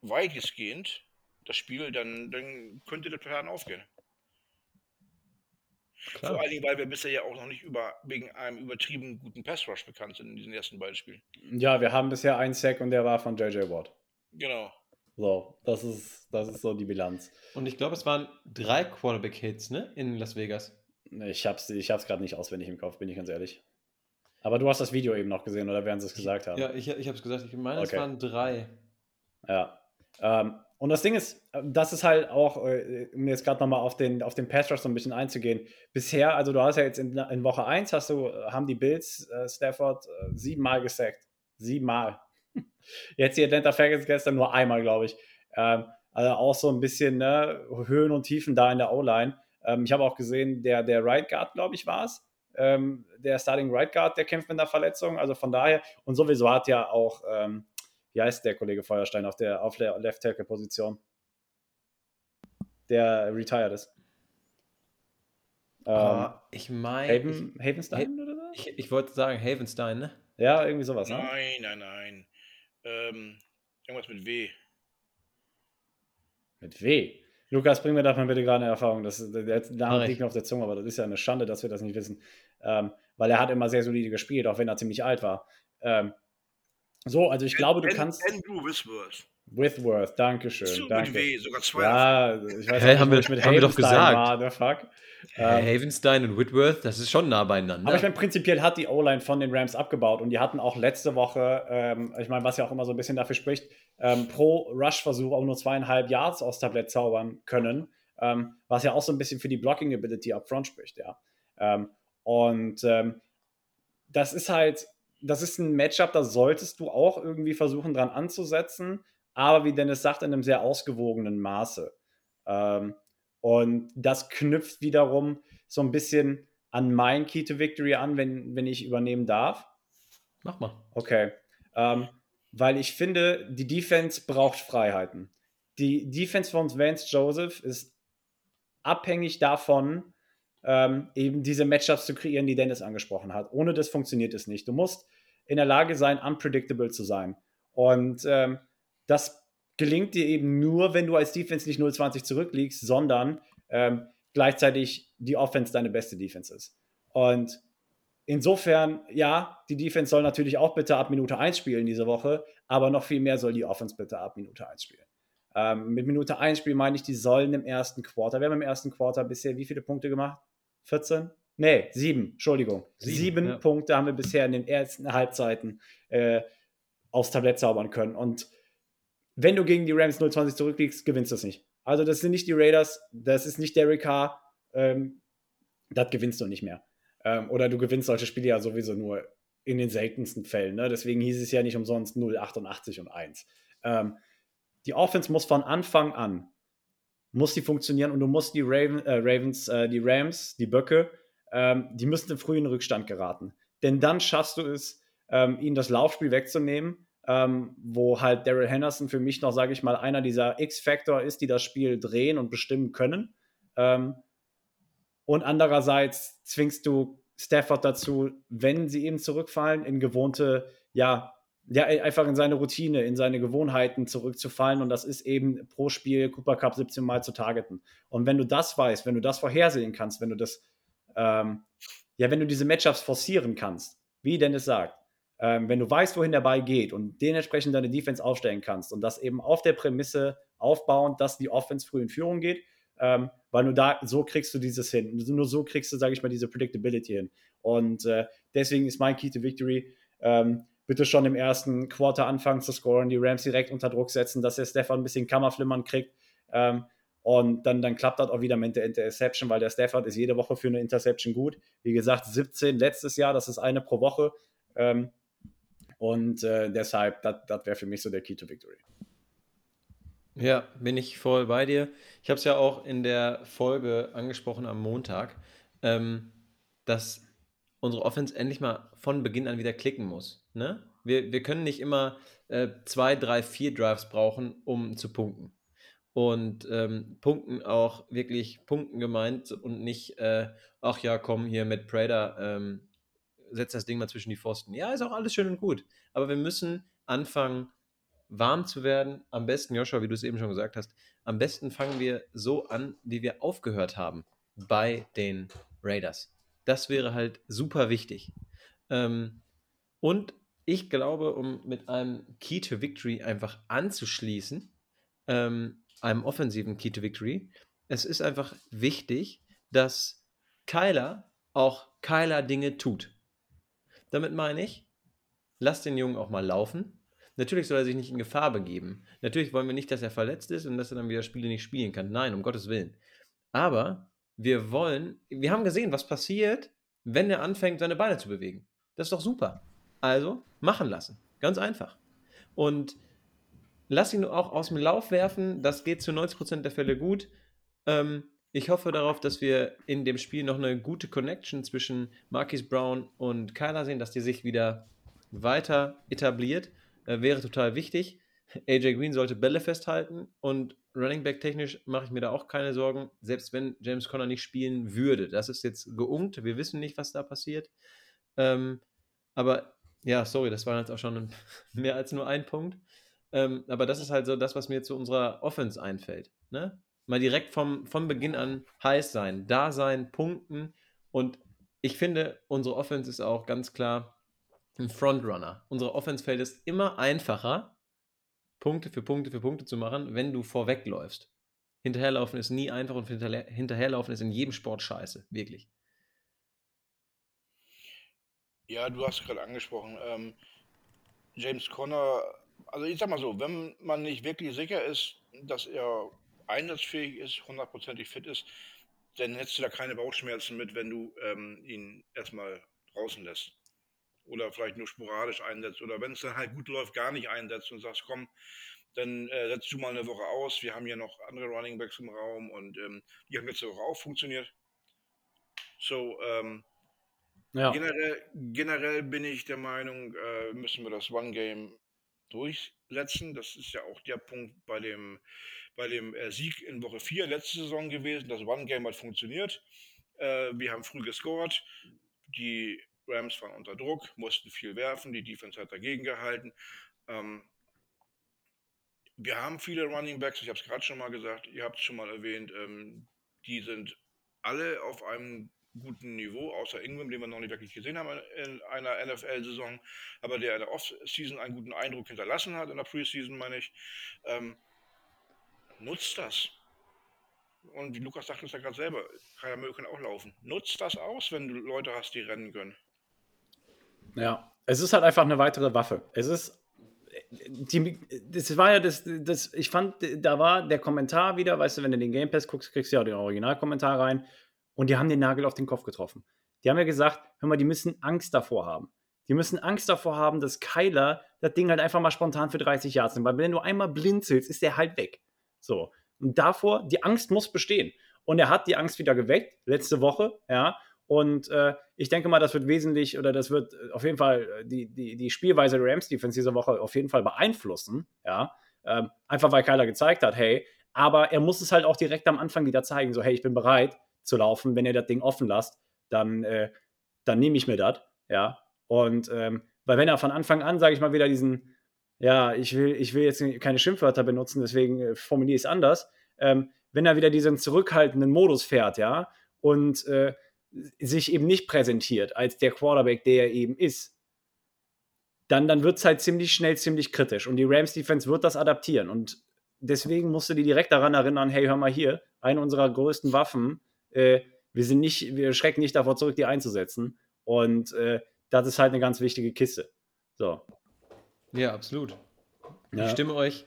weitestgehend das Spiel, dann, dann könnte der Plan aufgehen. Klar. Vor allen Dingen, weil wir bisher ja auch noch nicht über, wegen einem übertrieben guten Pass-Rush bekannt sind in diesen ersten beiden Spielen. Ja, wir haben bisher einen Sack und der war von JJ Watt. Genau. So, das ist, das ist so die Bilanz. Und ich glaube, es waren drei Quarterback-Hits, ne? In Las Vegas. Ich hab's, ich hab's gerade nicht auswendig im Kopf, bin ich ganz ehrlich. Aber du hast das Video eben noch gesehen, oder werden sie es gesagt haben? Ja, ich, ich habe es gesagt. Ich meine, okay. es waren drei. Ja. Ähm, und das Ding ist, das ist halt auch, äh, um jetzt gerade nochmal auf den, auf den Pass Rush so ein bisschen einzugehen. Bisher, also du hast ja jetzt in, in Woche 1 hast du, haben die Bills äh, Stafford äh, siebenmal gesackt. Siebenmal. Jetzt die Atlanta Falcons gestern nur einmal, glaube ich. Ähm, also auch so ein bisschen ne, Höhen und Tiefen da in der O-Line. Ähm, ich habe auch gesehen, der, der Right Guard, glaube ich, war es. Ähm, der Starting Right Guard, der kämpft mit einer Verletzung. Also von daher, und sowieso hat ja auch, ähm, wie heißt der Kollege Feuerstein auf der, auf der Left Tackle Position? Der retired ist. Uh, ich meine. Haven, Havenstein oder so? Ich, ich wollte sagen Havenstein, ne? Ja, irgendwie sowas. Ne? Nein, nein, nein. Ähm, irgendwas mit W. Mit W? Lukas, bring mir davon bitte gerade eine Erfahrung. Das, der Name liegt mir auf der Zunge, aber das ist ja eine Schande, dass wir das nicht wissen. Ähm, weil er hat immer sehr solide gespielt, auch wenn er ziemlich alt war. Ähm, so, also ich glaube, du kannst. Andrew Wisworth. Withworth, danke schön. Danke. W, sogar zwei. Ja, ich weiß hey, nicht, haben wir, mit haben wir doch gesagt. War, the fuck. Ähm, Havenstein und Whitworth, das ist schon nah beieinander. Aber ich meine, prinzipiell hat die O-Line von den Rams abgebaut und die hatten auch letzte Woche, ähm, ich meine, was ja auch immer so ein bisschen dafür spricht, ähm, pro Rush-Versuch auch nur zweieinhalb Yards aus Tablett zaubern können, ähm, was ja auch so ein bisschen für die Blocking-Ability upfront spricht, ja. Ähm, und ähm, das ist halt, das ist ein Matchup, da solltest du auch irgendwie versuchen, dran anzusetzen, aber wie Dennis sagt, in einem sehr ausgewogenen Maße. Ähm, und das knüpft wiederum so ein bisschen an mein Key to Victory an, wenn, wenn ich übernehmen darf. Mach mal. Okay. Ähm, weil ich finde, die Defense braucht Freiheiten. Die Defense von Vance Joseph ist abhängig davon, ähm, eben diese Matchups zu kreieren, die Dennis angesprochen hat. Ohne das funktioniert es nicht. Du musst in der Lage sein, unpredictable zu sein. Und ähm, das gelingt dir eben nur, wenn du als Defense nicht 0-20 zurückliegst, sondern ähm, gleichzeitig die Offense deine beste Defense ist. Und insofern, ja, die Defense soll natürlich auch bitte ab Minute 1 spielen diese Woche, aber noch viel mehr soll die Offense bitte ab Minute 1 spielen. Ähm, mit Minute 1 spielen meine ich, die sollen im ersten Quarter. Wir haben im ersten Quarter bisher wie viele Punkte gemacht? 14? Nee, sieben, Entschuldigung. Sieben, sieben ja. Punkte haben wir bisher in den ersten Halbzeiten äh, aufs Tablett zaubern können. Und wenn du gegen die Rams 0-20 zurückliegst, gewinnst du es nicht. Also das sind nicht die Raiders, das ist nicht Derek Carr, ähm, das gewinnst du nicht mehr. Ähm, oder du gewinnst solche Spiele ja sowieso nur in den seltensten Fällen. Ne? Deswegen hieß es ja nicht umsonst 0,88 und 1. Ähm, die Offense muss von Anfang an, muss die funktionieren und du musst die Raven, äh, Ravens, äh, die Rams, die Böcke, ähm, die müssen im frühen Rückstand geraten. Denn dann schaffst du es, ähm, ihnen das Laufspiel wegzunehmen ähm, wo halt Daryl Henderson für mich noch, sage ich mal, einer dieser X-Factor ist, die das Spiel drehen und bestimmen können. Ähm, und andererseits zwingst du Stafford dazu, wenn sie eben zurückfallen, in gewohnte, ja, ja, einfach in seine Routine, in seine Gewohnheiten zurückzufallen. Und das ist eben pro Spiel Cooper Cup 17 Mal zu targeten. Und wenn du das weißt, wenn du das vorhersehen kannst, wenn du das, ähm, ja, wenn du diese Matchups forcieren kannst, wie Dennis sagt, ähm, wenn du weißt, wohin der Ball geht und dementsprechend deine Defense aufstellen kannst und das eben auf der Prämisse aufbauend, dass die Offense früh in Führung geht, ähm, weil nur da, so kriegst du dieses hin. Nur so kriegst du, sage ich mal, diese Predictability hin. Und äh, deswegen ist mein Key to Victory, ähm, bitte schon im ersten Quarter anfangen zu scoren, die Rams direkt unter Druck setzen, dass der Stefan ein bisschen Kammerflimmern kriegt. Ähm, und dann, dann klappt das auch wieder mit der Interception, weil der Stafford ist jede Woche für eine Interception gut. Wie gesagt, 17 letztes Jahr, das ist eine pro Woche. Ähm, und äh, deshalb, das wäre für mich so der Key to Victory. Ja, bin ich voll bei dir. Ich habe es ja auch in der Folge angesprochen am Montag, ähm, dass unsere Offense endlich mal von Beginn an wieder klicken muss. Ne? Wir, wir können nicht immer äh, zwei, drei, vier Drives brauchen, um zu punkten. Und ähm, punkten auch wirklich punkten gemeint und nicht, äh, ach ja, komm hier mit Prader, ähm, setz das Ding mal zwischen die Pfosten. Ja, ist auch alles schön und gut. Aber wir müssen anfangen, warm zu werden. Am besten, Joshua, wie du es eben schon gesagt hast, am besten fangen wir so an, wie wir aufgehört haben bei den Raiders. Das wäre halt super wichtig. Ähm, und ich glaube, um mit einem Key to Victory einfach anzuschließen, ähm, einem offensiven Key to Victory, es ist einfach wichtig, dass Kyler auch Kyler Dinge tut. Damit meine ich, lass den Jungen auch mal laufen. Natürlich soll er sich nicht in Gefahr begeben. Natürlich wollen wir nicht, dass er verletzt ist und dass er dann wieder Spiele nicht spielen kann. Nein, um Gottes Willen. Aber wir wollen, wir haben gesehen, was passiert, wenn er anfängt, seine Beine zu bewegen. Das ist doch super. Also machen lassen. Ganz einfach. Und lass ihn auch aus dem Lauf werfen. Das geht zu 90% der Fälle gut. Ähm, ich hoffe darauf, dass wir in dem Spiel noch eine gute Connection zwischen Marquis Brown und Kyler sehen, dass die sich wieder weiter etabliert. Äh, wäre total wichtig. AJ Green sollte Bälle festhalten und Running Back technisch mache ich mir da auch keine Sorgen, selbst wenn James Conner nicht spielen würde. Das ist jetzt geungt, wir wissen nicht, was da passiert. Ähm, aber ja, sorry, das war jetzt auch schon mehr als nur ein Punkt. Ähm, aber das ist halt so das, was mir zu unserer Offense einfällt. Ne? Mal direkt vom, vom Beginn an heiß sein, da sein, punkten. Und ich finde, unsere Offense ist auch ganz klar ein Frontrunner. Unsere Offense fällt es immer einfacher, Punkte für Punkte für Punkte zu machen, wenn du vorwegläufst. Hinterherlaufen ist nie einfach und hinterherlaufen ist in jedem Sport scheiße, wirklich. Ja, du hast gerade angesprochen, ähm, James Conner, also ich sag mal so, wenn man nicht wirklich sicher ist, dass er einsatzfähig ist, hundertprozentig fit ist, dann hättest du da keine Bauchschmerzen mit, wenn du ähm, ihn erstmal draußen lässt. Oder vielleicht nur sporadisch einsetzt. Oder wenn es dann halt gut läuft, gar nicht einsetzt und sagst, komm, dann äh, setzt du mal eine Woche aus. Wir haben hier noch andere Running Backs im Raum und ähm, die haben letzte Woche auch funktioniert. So, ähm, ja. generell, generell bin ich der Meinung, äh, müssen wir das One-Game durchsetzen. Das ist ja auch der Punkt bei dem, bei dem äh, Sieg in Woche 4 letzte Saison gewesen. Das One-Game hat funktioniert. Äh, wir haben früh gescored. Die Rams waren unter Druck, mussten viel werfen. Die Defense hat dagegen gehalten. Ähm, wir haben viele Running Backs, ich habe es gerade schon mal gesagt, ihr habt es schon mal erwähnt, ähm, die sind alle auf einem guten Niveau, außer Ingram, den wir noch nicht wirklich gesehen haben in einer NFL-Saison, aber der in der Off-Season einen guten Eindruck hinterlassen hat, in der Preseason meine ich. Ähm, nutzt das. Und wie Lukas sagte es ja gerade selber, Kaya Müll kann auch laufen. Nutzt das aus, wenn du Leute hast, die rennen können. Ja, es ist halt einfach eine weitere Waffe. Es ist die, das war ja das, das, ich fand, da war der Kommentar wieder, weißt du, wenn du den Game Pass guckst, kriegst du ja den Originalkommentar rein und die haben den Nagel auf den Kopf getroffen. Die haben ja gesagt, hör mal, die müssen Angst davor haben. Die müssen Angst davor haben, dass Kyler das Ding halt einfach mal spontan für 30 Yards nimmt, weil wenn du einmal blinzelst, ist der halt weg. So. Und davor, die Angst muss bestehen. Und er hat die Angst wieder geweckt, letzte Woche, ja. Und äh, ich denke mal, das wird wesentlich oder das wird äh, auf jeden Fall äh, die, die, die Spielweise der Rams Defense diese Woche auf jeden Fall beeinflussen. Ja, ähm, einfach weil Kyler gezeigt hat, hey, aber er muss es halt auch direkt am Anfang wieder zeigen, so, hey, ich bin bereit zu laufen. Wenn ihr das Ding offen lasst, dann, äh, dann nehme ich mir das. Ja, und ähm, weil wenn er von Anfang an, sage ich mal, wieder diesen, ja, ich will, ich will jetzt keine Schimpfwörter benutzen, deswegen äh, formuliere ich es anders. Ähm, wenn er wieder diesen zurückhaltenden Modus fährt, ja, und äh, sich eben nicht präsentiert als der Quarterback, der er eben ist, dann, dann wird es halt ziemlich schnell ziemlich kritisch. Und die Rams Defense wird das adaptieren. Und deswegen musst du die direkt daran erinnern, hey, hör mal hier, eine unserer größten Waffen, äh, wir sind nicht, wir schrecken nicht davor zurück, die einzusetzen. Und äh, das ist halt eine ganz wichtige Kiste. So. Ja, absolut. Ja. Ich stimme euch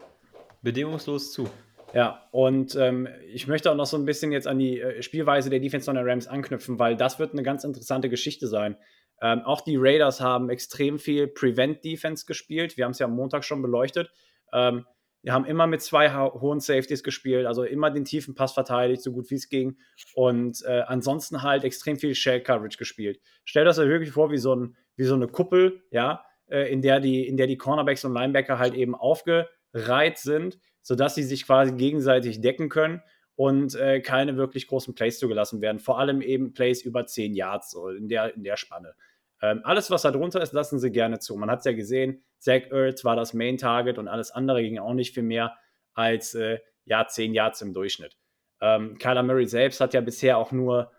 bedingungslos zu. Ja, und ähm, ich möchte auch noch so ein bisschen jetzt an die äh, Spielweise der Defense der Rams anknüpfen, weil das wird eine ganz interessante Geschichte sein. Ähm, auch die Raiders haben extrem viel Prevent Defense gespielt. Wir haben es ja am Montag schon beleuchtet. Ähm, Wir haben immer mit zwei hohen Safeties gespielt, also immer den tiefen Pass verteidigt, so gut wie es ging. Und äh, ansonsten halt extrem viel Shell Coverage gespielt. Stell das euch wirklich vor wie so, ein, wie so eine Kuppel, ja, äh, in, der die, in der die Cornerbacks und Linebacker halt eben aufgereiht sind, sodass sie sich quasi gegenseitig decken können und äh, keine wirklich großen Plays zugelassen werden. Vor allem eben Plays über 10 Yards, so in der, in der Spanne. Ähm, alles, was da drunter ist, lassen sie gerne zu. Man hat es ja gesehen, Zach Ertz war das Main-Target und alles andere ging auch nicht viel mehr als äh, ja, 10 Yards im Durchschnitt. Ähm, Kyler Murray selbst hat ja bisher auch nur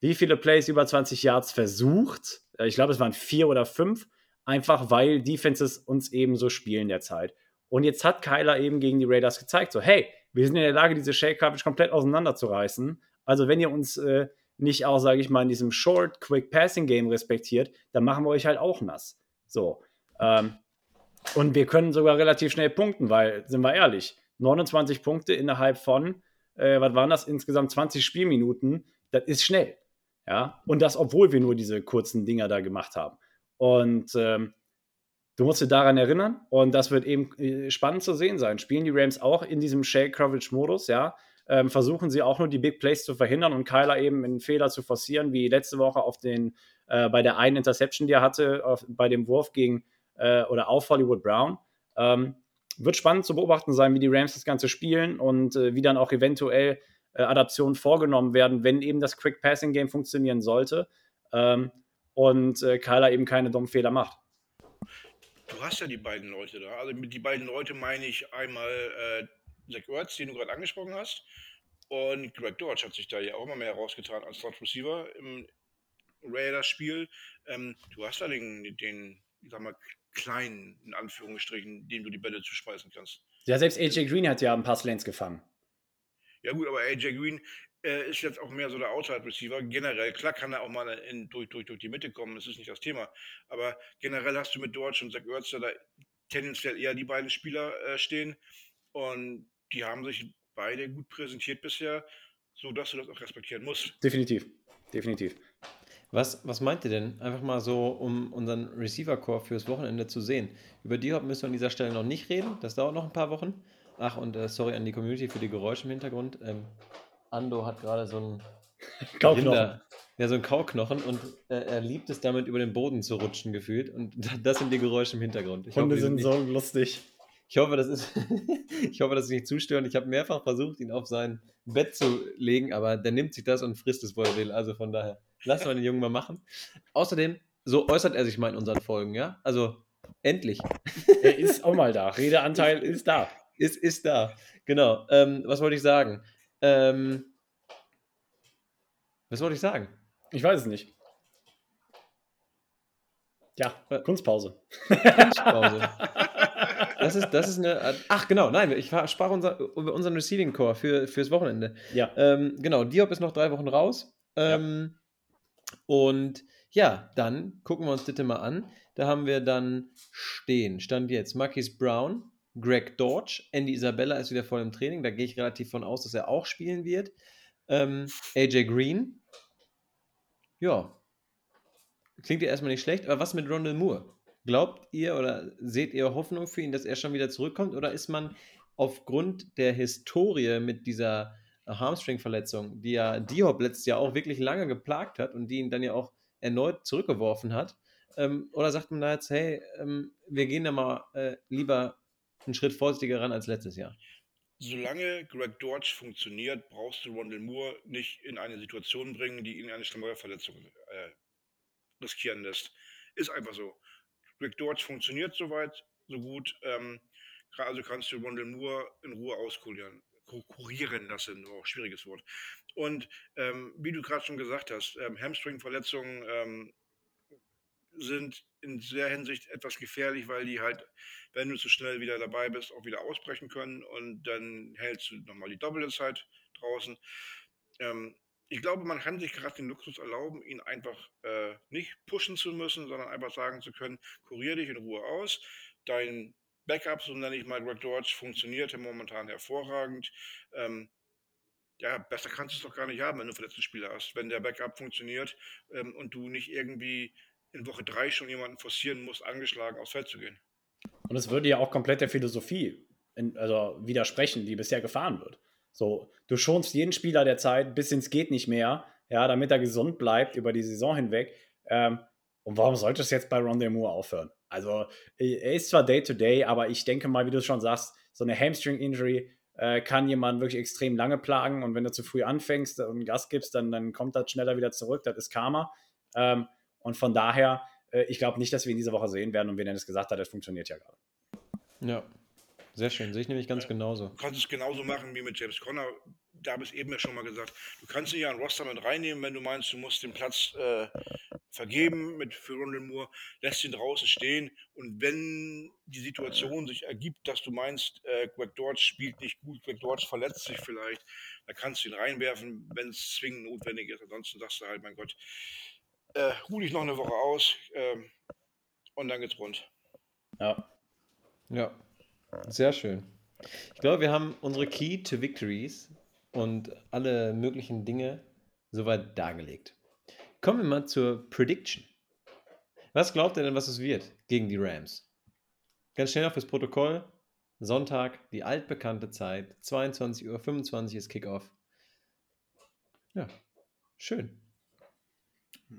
wie viele Plays über 20 Yards versucht? Äh, ich glaube, es waren vier oder fünf, einfach weil Defenses uns eben so spielen derzeit. Und jetzt hat Kyler eben gegen die Raiders gezeigt, so hey, wir sind in der Lage, diese Shake Coverage komplett auseinanderzureißen. Also wenn ihr uns äh, nicht auch, sage ich mal, in diesem Short, Quick Passing Game respektiert, dann machen wir euch halt auch nass. So. Ähm, und wir können sogar relativ schnell punkten, weil, sind wir ehrlich, 29 Punkte innerhalb von, äh, was waren das, insgesamt 20 Spielminuten, das ist schnell. Ja, und das, obwohl wir nur diese kurzen Dinger da gemacht haben. Und ähm, du musst dich daran erinnern, und das wird eben äh, spannend zu sehen sein. Spielen die Rams auch in diesem Shake-Coverage-Modus, ja? ähm, versuchen sie auch nur die Big Plays zu verhindern und Kyler eben einen Fehler zu forcieren, wie letzte Woche auf den, äh, bei der einen Interception, die er hatte, auf, bei dem Wurf gegen äh, oder auf Hollywood Brown. Ähm, wird spannend zu beobachten sein, wie die Rams das Ganze spielen und äh, wie dann auch eventuell äh, Adaptionen vorgenommen werden, wenn eben das Quick Passing Game funktionieren sollte ähm, und äh, Kyler eben keine dummen Fehler macht. Du hast ja die beiden Leute da. Also mit die beiden Leute meine ich einmal äh, Zach Ertz, den du gerade angesprochen hast. Und Greg Dodge hat sich da ja auch immer mehr herausgetan als Slot Receiver im Raiders-Spiel. Ähm, du hast da den, den, ich sag mal, kleinen, in Anführungsstrichen, dem du die Bälle zuschmeißen kannst. Ja, selbst AJ Green hat ja ein paar Slants gefangen. Ja, gut, aber AJ Green äh, ist jetzt auch mehr so der Outside-Receiver. Generell, klar kann er auch mal in, durch, durch, durch die Mitte kommen, das ist nicht das Thema. Aber generell hast du mit Dodge und Zach Ertz da tendenziell eher die beiden Spieler äh, stehen. Und die haben sich beide gut präsentiert bisher, sodass du das auch respektieren musst. Definitiv, definitiv. Was, was meint ihr denn? Einfach mal so, um unseren Receiver-Core fürs Wochenende zu sehen. Über die müssen wir an dieser Stelle noch nicht reden. Das dauert noch ein paar Wochen. Ach, und äh, sorry an die Community für die Geräusche im Hintergrund. Ähm, Ando hat gerade so ein Kauknochen. ja, so ein Kauknochen und äh, er liebt es damit über den Boden zu rutschen gefühlt. Und das sind die Geräusche im Hintergrund. Ich Hunde hoffe, sind so lustig. Ich hoffe, das ist, ich hoffe, das ist nicht zu störend. Ich habe mehrfach versucht, ihn auf sein Bett zu legen, aber der nimmt sich das und frisst es, wo er will. Also von daher, lassen wir den Jungen mal machen. Außerdem, so äußert er sich mal in unseren Folgen, ja? Also, endlich. Er ist auch mal da. Redeanteil ist, ist da. Ist, ist da. Genau. Ähm, was wollte ich sagen? Ähm, was wollte ich sagen? Ich weiß es nicht. Ja, äh, Kunstpause. Kunstpause. Das ist, das ist eine. Ach, genau, nein, ich sprach unser, über unseren Receiving Core für, fürs Wochenende. Ja. Ähm, genau, Diop ist noch drei Wochen raus. Ähm, ja. Und ja, dann gucken wir uns das mal an. Da haben wir dann stehen. Stand jetzt Marquis Brown, Greg Dodge, Andy Isabella ist wieder voll im Training. Da gehe ich relativ von aus, dass er auch spielen wird. Ähm, AJ Green. Ja. Klingt ja erstmal nicht schlecht, aber was mit Ronald Moore? Glaubt ihr oder seht ihr Hoffnung für ihn, dass er schon wieder zurückkommt? Oder ist man aufgrund der Historie mit dieser Hamstring-Verletzung, die ja Diop letztes Jahr auch wirklich lange geplagt hat und die ihn dann ja auch erneut zurückgeworfen hat, ähm, oder sagt man da jetzt, hey, ähm, wir gehen da mal äh, lieber einen Schritt vorsichtiger ran als letztes Jahr? Solange Greg Dodge funktioniert, brauchst du Rondell Moore nicht in eine Situation bringen, die ihn eine Schlammeuerverletzung äh, riskieren lässt. Ist einfach so. Rick Dodge funktioniert soweit, so gut. Ähm, also kannst du Rondell Moore in Ruhe auskurieren. Kurieren, ein oh, schwieriges Wort. Und ähm, wie du gerade schon gesagt hast, ähm, Hamstring-Verletzungen ähm, sind in der Hinsicht etwas gefährlich, weil die halt, wenn du zu schnell wieder dabei bist, auch wieder ausbrechen können und dann hältst du nochmal die doppelte Zeit draußen. Ähm, ich glaube, man kann sich gerade den Luxus erlauben, ihn einfach äh, nicht pushen zu müssen, sondern einfach sagen zu können, kurier dich in Ruhe aus. Dein Backup, so nenne ich mal Greg Dodge, funktioniert momentan hervorragend. Ähm, ja, besser kannst du es doch gar nicht haben, wenn du verletzten Spieler hast. Wenn der Backup funktioniert ähm, und du nicht irgendwie in Woche drei schon jemanden forcieren musst, angeschlagen aufs Feld zu gehen. Und es würde ja auch komplett der Philosophie in, also widersprechen, die bisher gefahren wird. So, du schonst jeden Spieler der Zeit bis ins geht nicht mehr, ja, damit er gesund bleibt über die Saison hinweg. Ähm, und warum sollte es jetzt bei Ron Moore aufhören? Also, er ist zwar Day-to-Day, -Day, aber ich denke mal, wie du schon sagst, so eine Hamstring-Injury äh, kann jemanden wirklich extrem lange plagen. Und wenn du zu früh anfängst und Gas gibst, dann, dann kommt das schneller wieder zurück. Das ist Karma. Ähm, und von daher, äh, ich glaube nicht, dass wir ihn diese Woche sehen werden. Und wie Dennis gesagt hat, das funktioniert ja gerade. Ja, sehr schön. Sehe ich nämlich ganz genauso. Du kannst es genauso machen wie mit James Conner da habe ich eben ja schon mal gesagt, du kannst ihn ja ein Roster mit reinnehmen, wenn du meinst, du musst den Platz äh, vergeben mit für Ronald Moore, lässt ihn draußen stehen und wenn die Situation sich ergibt, dass du meinst, äh, Greg Dodge spielt nicht gut, Greg Dodge verletzt sich vielleicht, dann kannst du ihn reinwerfen, wenn es zwingend notwendig ist. Ansonsten sagst du halt, mein Gott, äh, ruh dich noch eine Woche aus äh, und dann geht's rund. Ja. Ja, sehr schön. Ich glaube, wir haben unsere Key to Victories und alle möglichen Dinge soweit dargelegt. Kommen wir mal zur Prediction. Was glaubt ihr denn, was es wird gegen die Rams? Ganz schnell auf das Protokoll. Sonntag, die altbekannte Zeit, 22.25 Uhr ist Kickoff. Ja, schön.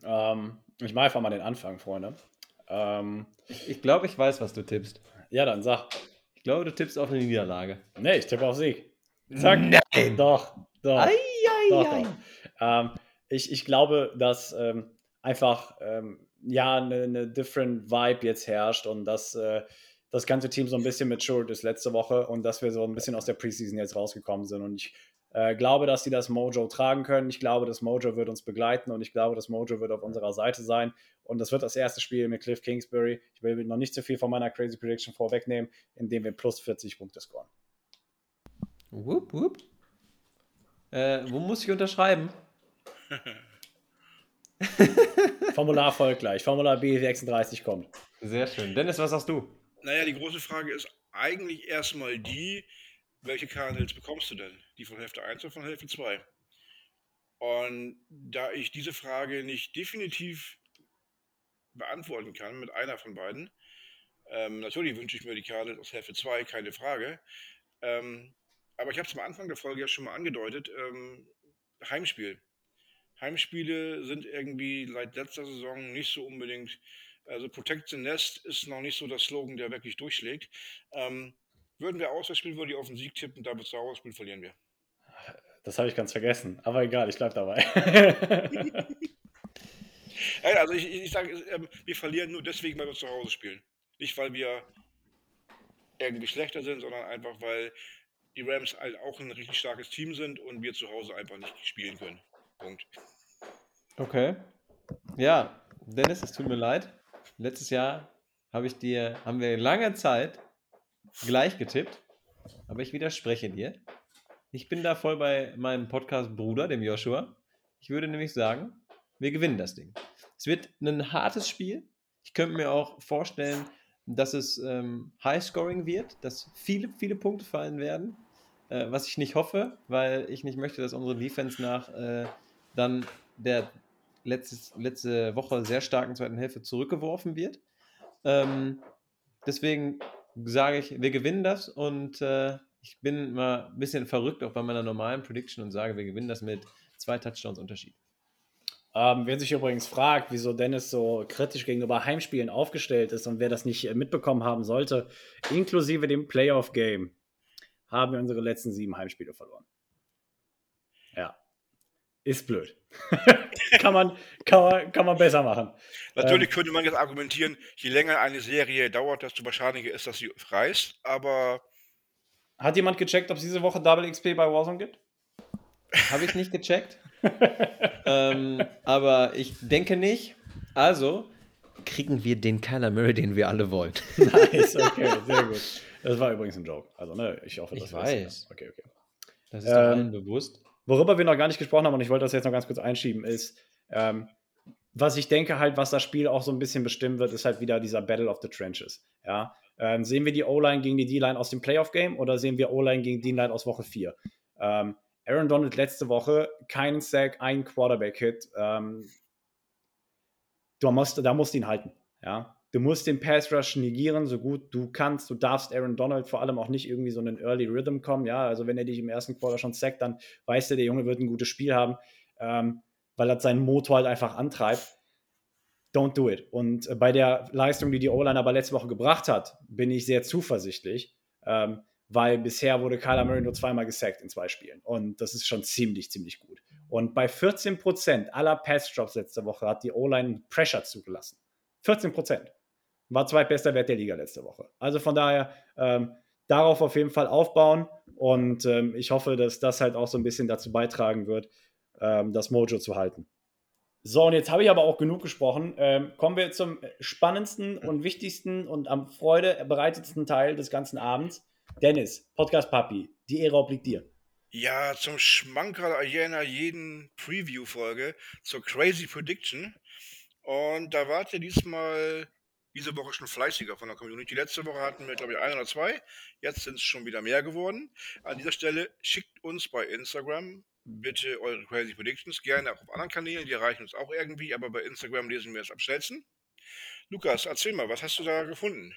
Ähm, ich mache einfach mal den Anfang, Freunde. Ähm, ich, ich glaube, ich weiß, was du tippst. Ja, dann sag. Ich glaube, du tippst auf eine Niederlage. Nee, ich tippe auf Sieg. Zack. Nein. Doch, doch. Ei, ei, doch, ei. Doch. Ähm, ich, ich glaube, dass ähm, einfach ähm, ja eine, eine different Vibe jetzt herrscht und dass äh, das ganze Team so ein bisschen matured ist letzte Woche und dass wir so ein bisschen aus der Preseason jetzt rausgekommen sind. Und ich äh, glaube, dass sie das Mojo tragen können. Ich glaube, das Mojo wird uns begleiten und ich glaube, das Mojo wird auf unserer Seite sein. Und das wird das erste Spiel mit Cliff Kingsbury. Ich will noch nicht zu viel von meiner Crazy Prediction vorwegnehmen, indem wir plus 40 Punkte scoren. Wupp, wupp. Äh, wo muss ich unterschreiben? Formular folgt gleich. Formular B36 kommt. Sehr schön. Dennis, was sagst du? Naja, die große Frage ist eigentlich erstmal die, welche Cardinals bekommst du denn? Die von Hälfte 1 oder von Hälfte 2? Und da ich diese Frage nicht definitiv beantworten kann mit einer von beiden, ähm, natürlich wünsche ich mir die Cardinals aus Hälfte 2, keine Frage. Ähm, aber ich habe es am Anfang der Folge ja schon mal angedeutet, ähm, Heimspiel. Heimspiele sind irgendwie seit letzter Saison nicht so unbedingt, also Protect the Nest ist noch nicht so der Slogan, der wirklich durchschlägt. Ähm, würden wir Auswärtsspiel, würde ich auf den Sieg tippen, da wird es Auswärtsspiel verlieren wir. Das habe ich ganz vergessen, aber egal, ich bleibe dabei. also ich, ich sage, ähm, wir verlieren nur deswegen, weil wir zu Hause spielen. Nicht, weil wir irgendwie schlechter sind, sondern einfach, weil die Rams halt auch ein richtig starkes Team sind und wir zu Hause einfach nicht spielen können. Punkt. Okay. Ja, Dennis, es tut mir leid. Letztes Jahr habe ich dir, haben wir lange Zeit gleich getippt, aber ich widerspreche dir. Ich bin da voll bei meinem Podcast-Bruder, dem Joshua. Ich würde nämlich sagen, wir gewinnen das Ding. Es wird ein hartes Spiel. Ich könnte mir auch vorstellen, dass es ähm, High-Scoring wird, dass viele, viele Punkte fallen werden, äh, was ich nicht hoffe, weil ich nicht möchte, dass unsere Defense nach äh, dann der letztes, letzte Woche sehr starken zweiten Hälfte zurückgeworfen wird. Ähm, deswegen sage ich, wir gewinnen das und äh, ich bin mal ein bisschen verrückt auch bei meiner normalen Prediction und sage, wir gewinnen das mit zwei Touchdowns Unterschied. Ähm, wer sich übrigens fragt, wieso Dennis so kritisch gegenüber Heimspielen aufgestellt ist und wer das nicht mitbekommen haben sollte, inklusive dem Playoff-Game, haben wir unsere letzten sieben Heimspiele verloren. Ja. Ist blöd. kann, man, kann, man, kann man besser machen. Natürlich ähm, könnte man jetzt argumentieren, je länger eine Serie dauert, desto wahrscheinlicher ist, dass sie reißt, aber. Hat jemand gecheckt, ob es diese Woche Double XP bei Warzone gibt? Habe ich nicht gecheckt. ähm, aber ich denke nicht. Also kriegen wir den Kyler Murray, den wir alle wollen. nice, okay, sehr gut. Das war übrigens ein Joke. Also, ne, ich hoffe, das ich weiß. Okay, okay. Das ist ähm, doch allen bewusst. Worüber wir noch gar nicht gesprochen haben, und ich wollte das jetzt noch ganz kurz einschieben, ist, ähm, was ich denke halt, was das Spiel auch so ein bisschen bestimmen wird, ist halt wieder dieser Battle of the Trenches. Ja? Ähm, sehen wir die O-Line gegen die D-Line aus dem Playoff-Game oder sehen wir O-Line gegen D-Line aus Woche 4? Ähm, Aaron Donald letzte Woche, keinen Sack, ein Quarterback-Hit. Ähm, du musst, da musst du ihn halten. Ja? Du musst den Pass Rush negieren, so gut du kannst. Du darfst Aaron Donald vor allem auch nicht irgendwie so einen Early Rhythm kommen. Ja, also wenn er dich im ersten Quarter schon sackt, dann weißt du, der Junge wird ein gutes Spiel haben, ähm, weil er seinen Motor halt einfach antreibt. Don't do it. Und äh, bei der Leistung, die die O-Line aber letzte Woche gebracht hat, bin ich sehr zuversichtlich. Ähm, weil bisher wurde Kyler Murray nur zweimal gesackt in zwei Spielen. Und das ist schon ziemlich, ziemlich gut. Und bei 14% aller Pass-Drops letzte Woche hat die O-Line Pressure zugelassen. 14%. War zweitbester Wert der Liga letzte Woche. Also von daher ähm, darauf auf jeden Fall aufbauen. Und ähm, ich hoffe, dass das halt auch so ein bisschen dazu beitragen wird, ähm, das Mojo zu halten. So, und jetzt habe ich aber auch genug gesprochen. Ähm, kommen wir zum spannendsten und wichtigsten und am Freude bereitetsten Teil des ganzen Abends. Dennis, Podcast Papi, die Ehre obliegt dir. Ja, zum Schmankerl jener jeden Preview-Folge zur Crazy Prediction. Und da wart ihr diesmal diese Woche schon fleißiger von der Community. Letzte Woche hatten wir, glaube ich, ein oder zwei. Jetzt sind es schon wieder mehr geworden. An dieser Stelle schickt uns bei Instagram bitte eure Crazy Predictions. Gerne auch auf anderen Kanälen. Die erreichen uns auch irgendwie. Aber bei Instagram lesen wir es am schnellsten. Lukas, erzähl mal, was hast du da gefunden?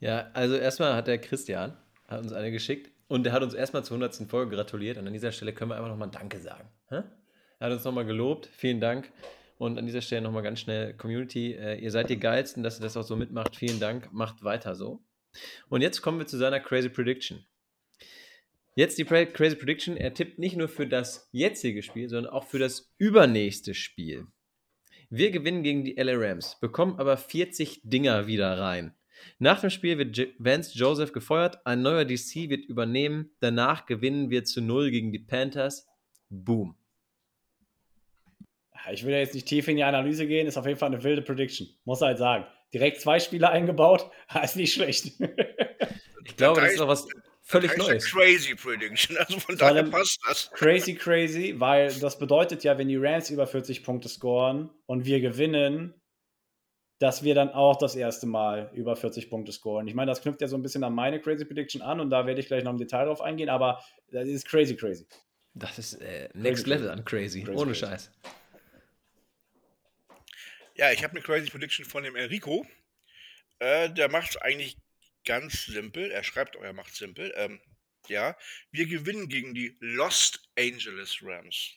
Ja, also erstmal hat der Christian hat uns eine geschickt und er hat uns erstmal zur 100. Folge gratuliert und an dieser Stelle können wir einfach nochmal Danke sagen. Er hat uns nochmal gelobt, vielen Dank und an dieser Stelle nochmal ganz schnell Community, äh, ihr seid die Geilsten, dass ihr das auch so mitmacht, vielen Dank, macht weiter so. Und jetzt kommen wir zu seiner Crazy Prediction. Jetzt die Crazy Prediction, er tippt nicht nur für das jetzige Spiel, sondern auch für das übernächste Spiel. Wir gewinnen gegen die LA Rams, bekommen aber 40 Dinger wieder rein. Nach dem Spiel wird Vance Joseph gefeuert, ein neuer DC wird übernehmen, danach gewinnen wir zu null gegen die Panthers. Boom. Ich will ja jetzt nicht tief in die Analyse gehen, ist auf jeden Fall eine wilde Prediction. Muss halt sagen. Direkt zwei Spieler eingebaut, ist nicht schlecht. ich glaube, das ist doch was völlig Neues. Crazy Prediction, also von daher passt das. Crazy, crazy, weil das bedeutet ja, wenn die Rams über 40 Punkte scoren und wir gewinnen, dass wir dann auch das erste Mal über 40 Punkte scoren. Ich meine, das knüpft ja so ein bisschen an meine Crazy Prediction an und da werde ich gleich noch im Detail drauf eingehen, aber das ist crazy, crazy. Das ist äh, Next crazy, Level an crazy, crazy ohne crazy. Scheiß. Ja, ich habe eine Crazy Prediction von dem Enrico. Äh, der macht es eigentlich ganz simpel. Er schreibt, oh, er macht simpel. Ähm, ja, wir gewinnen gegen die Lost Angeles Rams.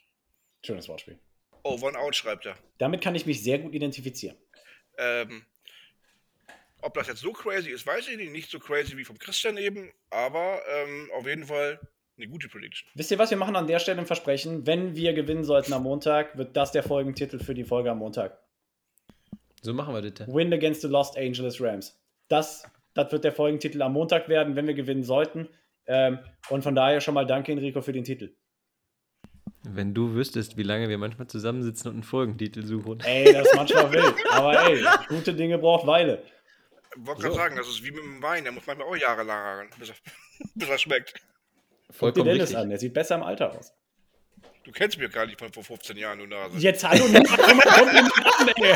Schönes Wortspiel. Oh, One Out schreibt er. Damit kann ich mich sehr gut identifizieren. Ähm, ob das jetzt so crazy ist, weiß ich nicht. Nicht so crazy wie vom Christian eben, aber ähm, auf jeden Fall eine gute Prediction. Wisst ihr was? Wir machen an der Stelle ein Versprechen. Wenn wir gewinnen sollten am Montag, wird das der Folgentitel für die Folge am Montag. So machen wir das. Win against the Los Angeles Rams. Das, das wird der Folgentitel am Montag werden, wenn wir gewinnen sollten. Ähm, und von daher schon mal danke, Enrico, für den Titel. Wenn du wüsstest, wie lange wir manchmal zusammensitzen und einen Folgentitel suchen. Ey, das ist manchmal wild. Aber ey, gute Dinge braucht Weile. Ich wollte gerade so. sagen, das ist wie mit dem Wein. Der muss manchmal auch jahrelang bis er, bis er schmeckt. Vollkommen Guck dir Dennis an, der sieht besser im Alter aus. Du kennst mich gar nicht von vor 15 Jahren, du Nase. Jetzt hallo, kommt ey.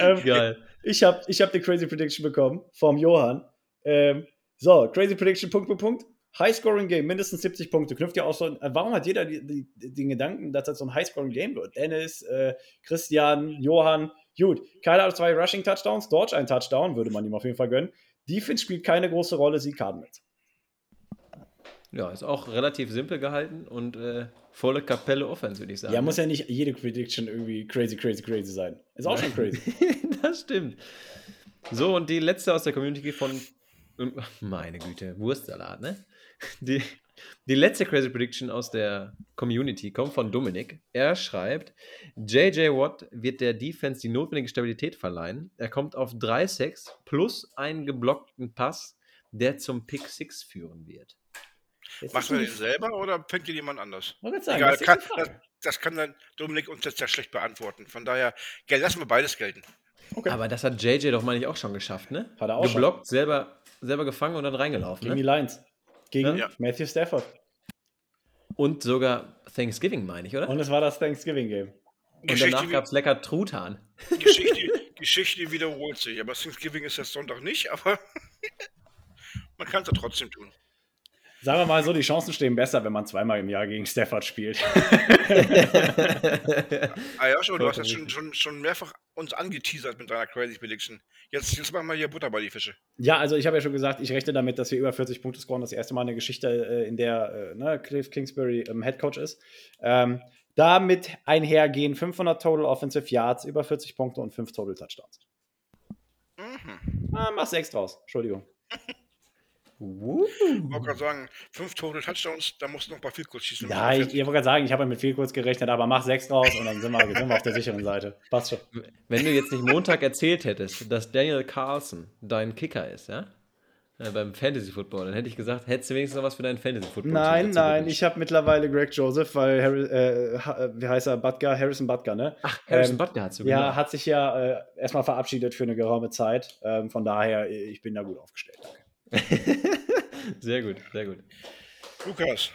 ähm, Geil. Ich habe ich hab die Crazy Prediction bekommen vom Johann. Ähm, so, Crazy Prediction, Punkt, Punkt, Punkt. High-Scoring-Game, mindestens 70 Punkte. Knüpft ja auch so. Äh, warum hat jeder die, die, den Gedanken, dass das so ein High-Scoring-Game wird? Dennis, äh, Christian, Johann. Gut, keiner hat zwei Rushing-Touchdowns. Dodge ein Touchdown, würde man ihm auf jeden Fall gönnen. Defense spielt keine große Rolle, sie Cardinals. Ja, ist auch relativ simpel gehalten und äh, volle Kapelle Offense, würde ich sagen. Ja, muss ja nicht jede Prediction irgendwie crazy, crazy, crazy sein. Ist auch schon crazy. das stimmt. So, und die letzte aus der Community von. Meine Güte, Wurstsalat, ne? Die, die letzte Crazy Prediction aus der Community kommt von Dominik. Er schreibt, JJ Watt wird der Defense die notwendige Stabilität verleihen. Er kommt auf 3 Sacks plus einen geblockten Pass, der zum Pick 6 führen wird. Machst du den selber oder fängt dir jemand anders? Sagen, Egal, kann, das, das, kann dann Dominik uns jetzt ja schlecht beantworten. Von daher, ja, lassen wir beides gelten. Okay. Aber das hat JJ doch, meine ich, auch schon geschafft, ne? Hat er auch Geblockt, schon. selber, selber gefangen und dann reingelaufen. Gegen ne? die Lions. Gegen ja. Matthew Stafford. Und sogar Thanksgiving, meine ich, oder? Und es war das Thanksgiving-Game. Und Geschichte danach gab es lecker Truthahn. Geschichte, Geschichte wiederholt sich. Aber Thanksgiving ist das Sonntag nicht, aber man kann es ja trotzdem tun. Sagen wir mal so, die Chancen stehen besser, wenn man zweimal im Jahr gegen Stafford spielt. ah ja, schon, du hast das schon, schon, schon mehrfach uns angeteasert mit deiner Crazy Prediction. Jetzt, jetzt machen wir hier Butter bei die Fische. Ja, also ich habe ja schon gesagt, ich rechne damit, dass wir über 40 Punkte scoren. Das erste Mal in der Geschichte, äh, in der äh, ne, Cliff Kingsbury ähm, Head Coach ist. Ähm, damit einhergehen 500 Total Offensive Yards, über 40 Punkte und 5 Total Touchdowns. Mhm. Ah, mach 6 draus. Entschuldigung. Uh. Ich wollte gerade sagen, fünf Total Touchdowns, da musst du noch ein paar viel kurz schießen. Ja, ich, ich wollte gerade sagen, ich habe mit viel kurz gerechnet, aber mach sechs draus und dann sind wir, sind wir auf der sicheren Seite. Passt schon. Wenn du jetzt nicht Montag erzählt hättest, dass Daniel Carlson dein Kicker ist, ja? Äh, beim Fantasy Football, dann hätte ich gesagt, hättest du wenigstens noch was für deinen Fantasy Football. Nein, nein, ich habe mittlerweile Greg Joseph, weil Harry, äh, äh, wie heißt er, Butker, Harrison Butker, ne? Ach, Harrison ähm, Butker hat du Ja, genau. hat sich ja äh, erstmal verabschiedet für eine geraume Zeit. Ähm, von daher, ich bin da gut aufgestellt. Danke. Sehr gut, sehr gut. Lukas.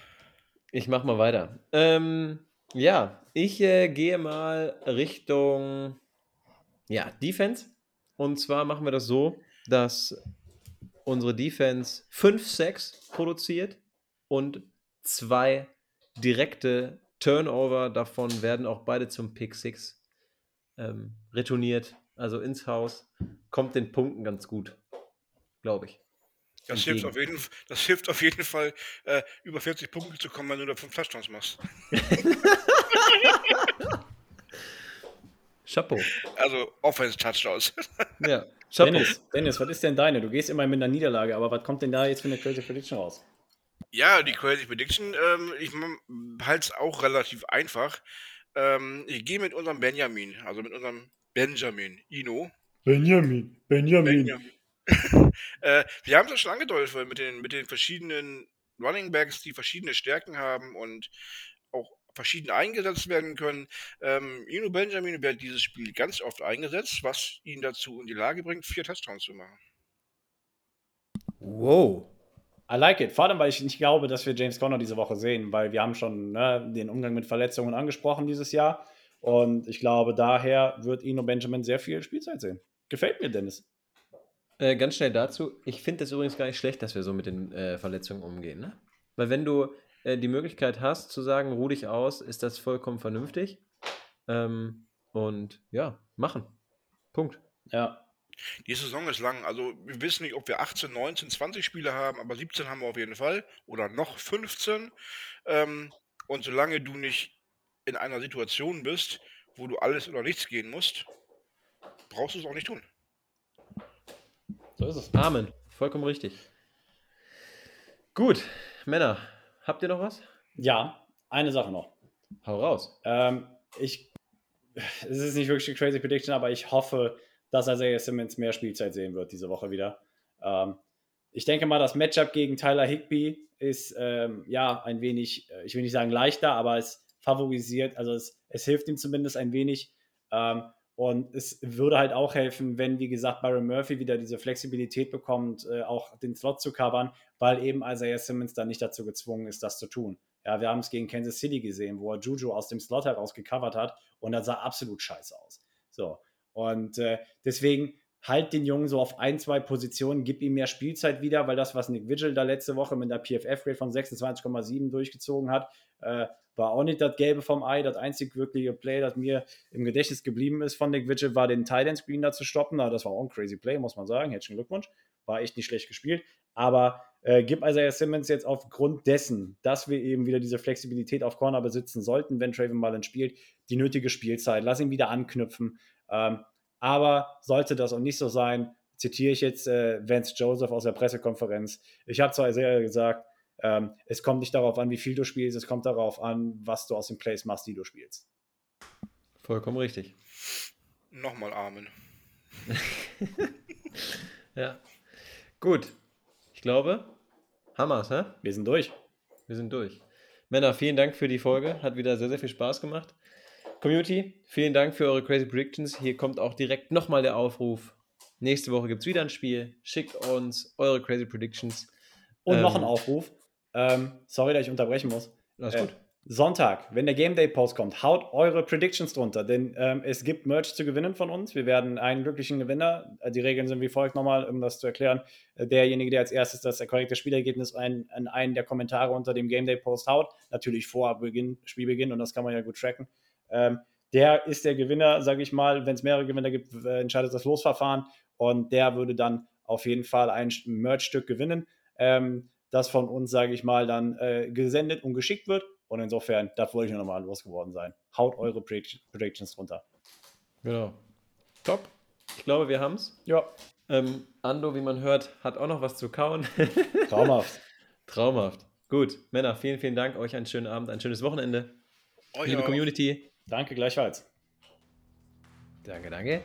Ich mach mal weiter. Ähm, ja, ich äh, gehe mal Richtung ja, Defense. Und zwar machen wir das so, dass unsere Defense 5 Sacks produziert und zwei direkte Turnover. Davon werden auch beide zum Pick 6 ähm, retourniert, also ins Haus. Kommt den Punkten ganz gut, glaube ich. Das hilft, auf jeden, das hilft auf jeden Fall, äh, über 40 Punkte zu kommen, wenn du da 5 Touchdowns machst. Chapeau. Also Offense-Touchdowns. ja. Chapeau. Dennis, Dennis, was ist denn deine? Du gehst immer mit einer Niederlage, aber was kommt denn da jetzt für eine Crazy Prediction raus? Ja, die Crazy Prediction, ähm, ich halte es auch relativ einfach. Ähm, ich gehe mit unserem Benjamin, also mit unserem Benjamin, Ino. Benjamin, Benjamin. Benjamin. äh, wir haben es ja schon angedeutet mit den, mit den verschiedenen Running Backs, die verschiedene Stärken haben und auch verschieden eingesetzt werden können. Ähm, Ino Benjamin wird dieses Spiel ganz oft eingesetzt, was ihn dazu in die Lage bringt, vier Touchdowns zu machen. Wow. I like it. Vor allem, weil ich nicht glaube, dass wir James Conner diese Woche sehen, weil wir haben schon ne, den Umgang mit Verletzungen angesprochen dieses Jahr. Und ich glaube, daher wird Ino Benjamin sehr viel Spielzeit sehen. Gefällt mir, Dennis. Äh, ganz schnell dazu. Ich finde es übrigens gar nicht schlecht, dass wir so mit den äh, Verletzungen umgehen. Ne? Weil wenn du äh, die Möglichkeit hast zu sagen, ruh dich aus, ist das vollkommen vernünftig. Ähm, und ja, machen. Punkt. Ja. Die Saison ist lang. Also wir wissen nicht, ob wir 18, 19, 20 Spiele haben, aber 17 haben wir auf jeden Fall. Oder noch 15. Ähm, und solange du nicht in einer Situation bist, wo du alles oder nichts gehen musst, brauchst du es auch nicht tun. So ist es. Amen. Vollkommen richtig. Gut, Männer, habt ihr noch was? Ja, eine Sache noch. Hau raus. Ähm, ich, es ist nicht wirklich eine crazy Prediction, aber ich hoffe, dass Isaiah Simmons mehr Spielzeit sehen wird diese Woche wieder. Ähm, ich denke mal, das Matchup gegen Tyler Higby ist ähm, ja ein wenig, äh, ich will nicht sagen leichter, aber es favorisiert, also es, es hilft ihm zumindest ein wenig. Ähm, und es würde halt auch helfen, wenn, wie gesagt, Byron Murphy wieder diese Flexibilität bekommt, äh, auch den Slot zu covern, weil eben Isaiah Simmons dann nicht dazu gezwungen ist, das zu tun. Ja, wir haben es gegen Kansas City gesehen, wo er Juju aus dem Slot heraus gecovert hat und das sah absolut scheiße aus. So. Und äh, deswegen halt den Jungen so auf ein, zwei Positionen, gib ihm mehr Spielzeit wieder, weil das, was Nick Vigil da letzte Woche mit der PFF-Rate von 26,7 durchgezogen hat, äh, war auch nicht das Gelbe vom Ei. Das einzig wirkliche Play, das mir im Gedächtnis geblieben ist von Nick Vigil, war den Titan Screen da zu stoppen. Na, das war auch ein crazy Play, muss man sagen. Herzlichen Glückwunsch. War echt nicht schlecht gespielt. Aber äh, gib Isaiah Simmons jetzt aufgrund dessen, dass wir eben wieder diese Flexibilität auf Corner besitzen sollten, wenn Traven Mullen spielt, die nötige Spielzeit. Lass ihn wieder anknüpfen. Ähm, aber sollte das auch nicht so sein, zitiere ich jetzt äh, Vance Joseph aus der Pressekonferenz. Ich habe zwar sehr gesagt, ähm, es kommt nicht darauf an, wie viel du spielst, es kommt darauf an, was du aus den Plays machst, die du spielst. Vollkommen richtig. Nochmal Amen. ja. Gut. Ich glaube, Hammers, hä? Wir sind durch. Wir sind durch. Männer, vielen Dank für die Folge. Hat wieder sehr, sehr viel Spaß gemacht. Community, vielen Dank für eure Crazy Predictions. Hier kommt auch direkt nochmal der Aufruf. Nächste Woche gibt es wieder ein Spiel. Schickt uns eure Crazy Predictions. Und ähm, noch ein Aufruf. Ähm, sorry, dass ich unterbrechen muss. Alles äh, gut. Sonntag, wenn der Game Day Post kommt, haut eure Predictions drunter, denn ähm, es gibt Merch zu gewinnen von uns. Wir werden einen glücklichen Gewinner. Äh, die Regeln sind wie folgt nochmal, um das zu erklären. Äh, derjenige, der als erstes das korrekte Spielergebnis in, in einen der Kommentare unter dem Game Day Post haut, natürlich vor Beginn, Spielbeginn und das kann man ja gut tracken, ähm, der ist der Gewinner, sage ich mal. Wenn es mehrere Gewinner gibt, entscheidet das Losverfahren und der würde dann auf jeden Fall ein Merch-Stück gewinnen, ähm, das von uns, sage ich mal, dann äh, gesendet und geschickt wird. Und insofern, das wollte ich nur nochmal losgeworden sein. Haut eure Predictions drunter. Genau. Top. Ich glaube, wir haben es. Ja. Ähm, Ando, wie man hört, hat auch noch was zu kauen. Traumhaft. Traumhaft. Gut, Männer, vielen, vielen Dank. Euch einen schönen Abend, ein schönes Wochenende. Euch Liebe auch. Community. Danke, gleichfalls. Danke, danke.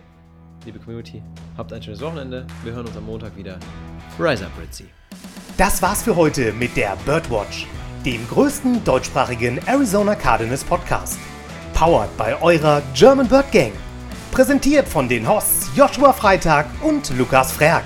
Liebe Community, habt ein schönes Wochenende. Wir hören uns am Montag wieder. Rise up, Ritzy. Das war's für heute mit der Birdwatch, dem größten deutschsprachigen Arizona Cardinals Podcast. Powered bei eurer German Bird Gang. Präsentiert von den Hosts Joshua Freitag und Lukas Frerk.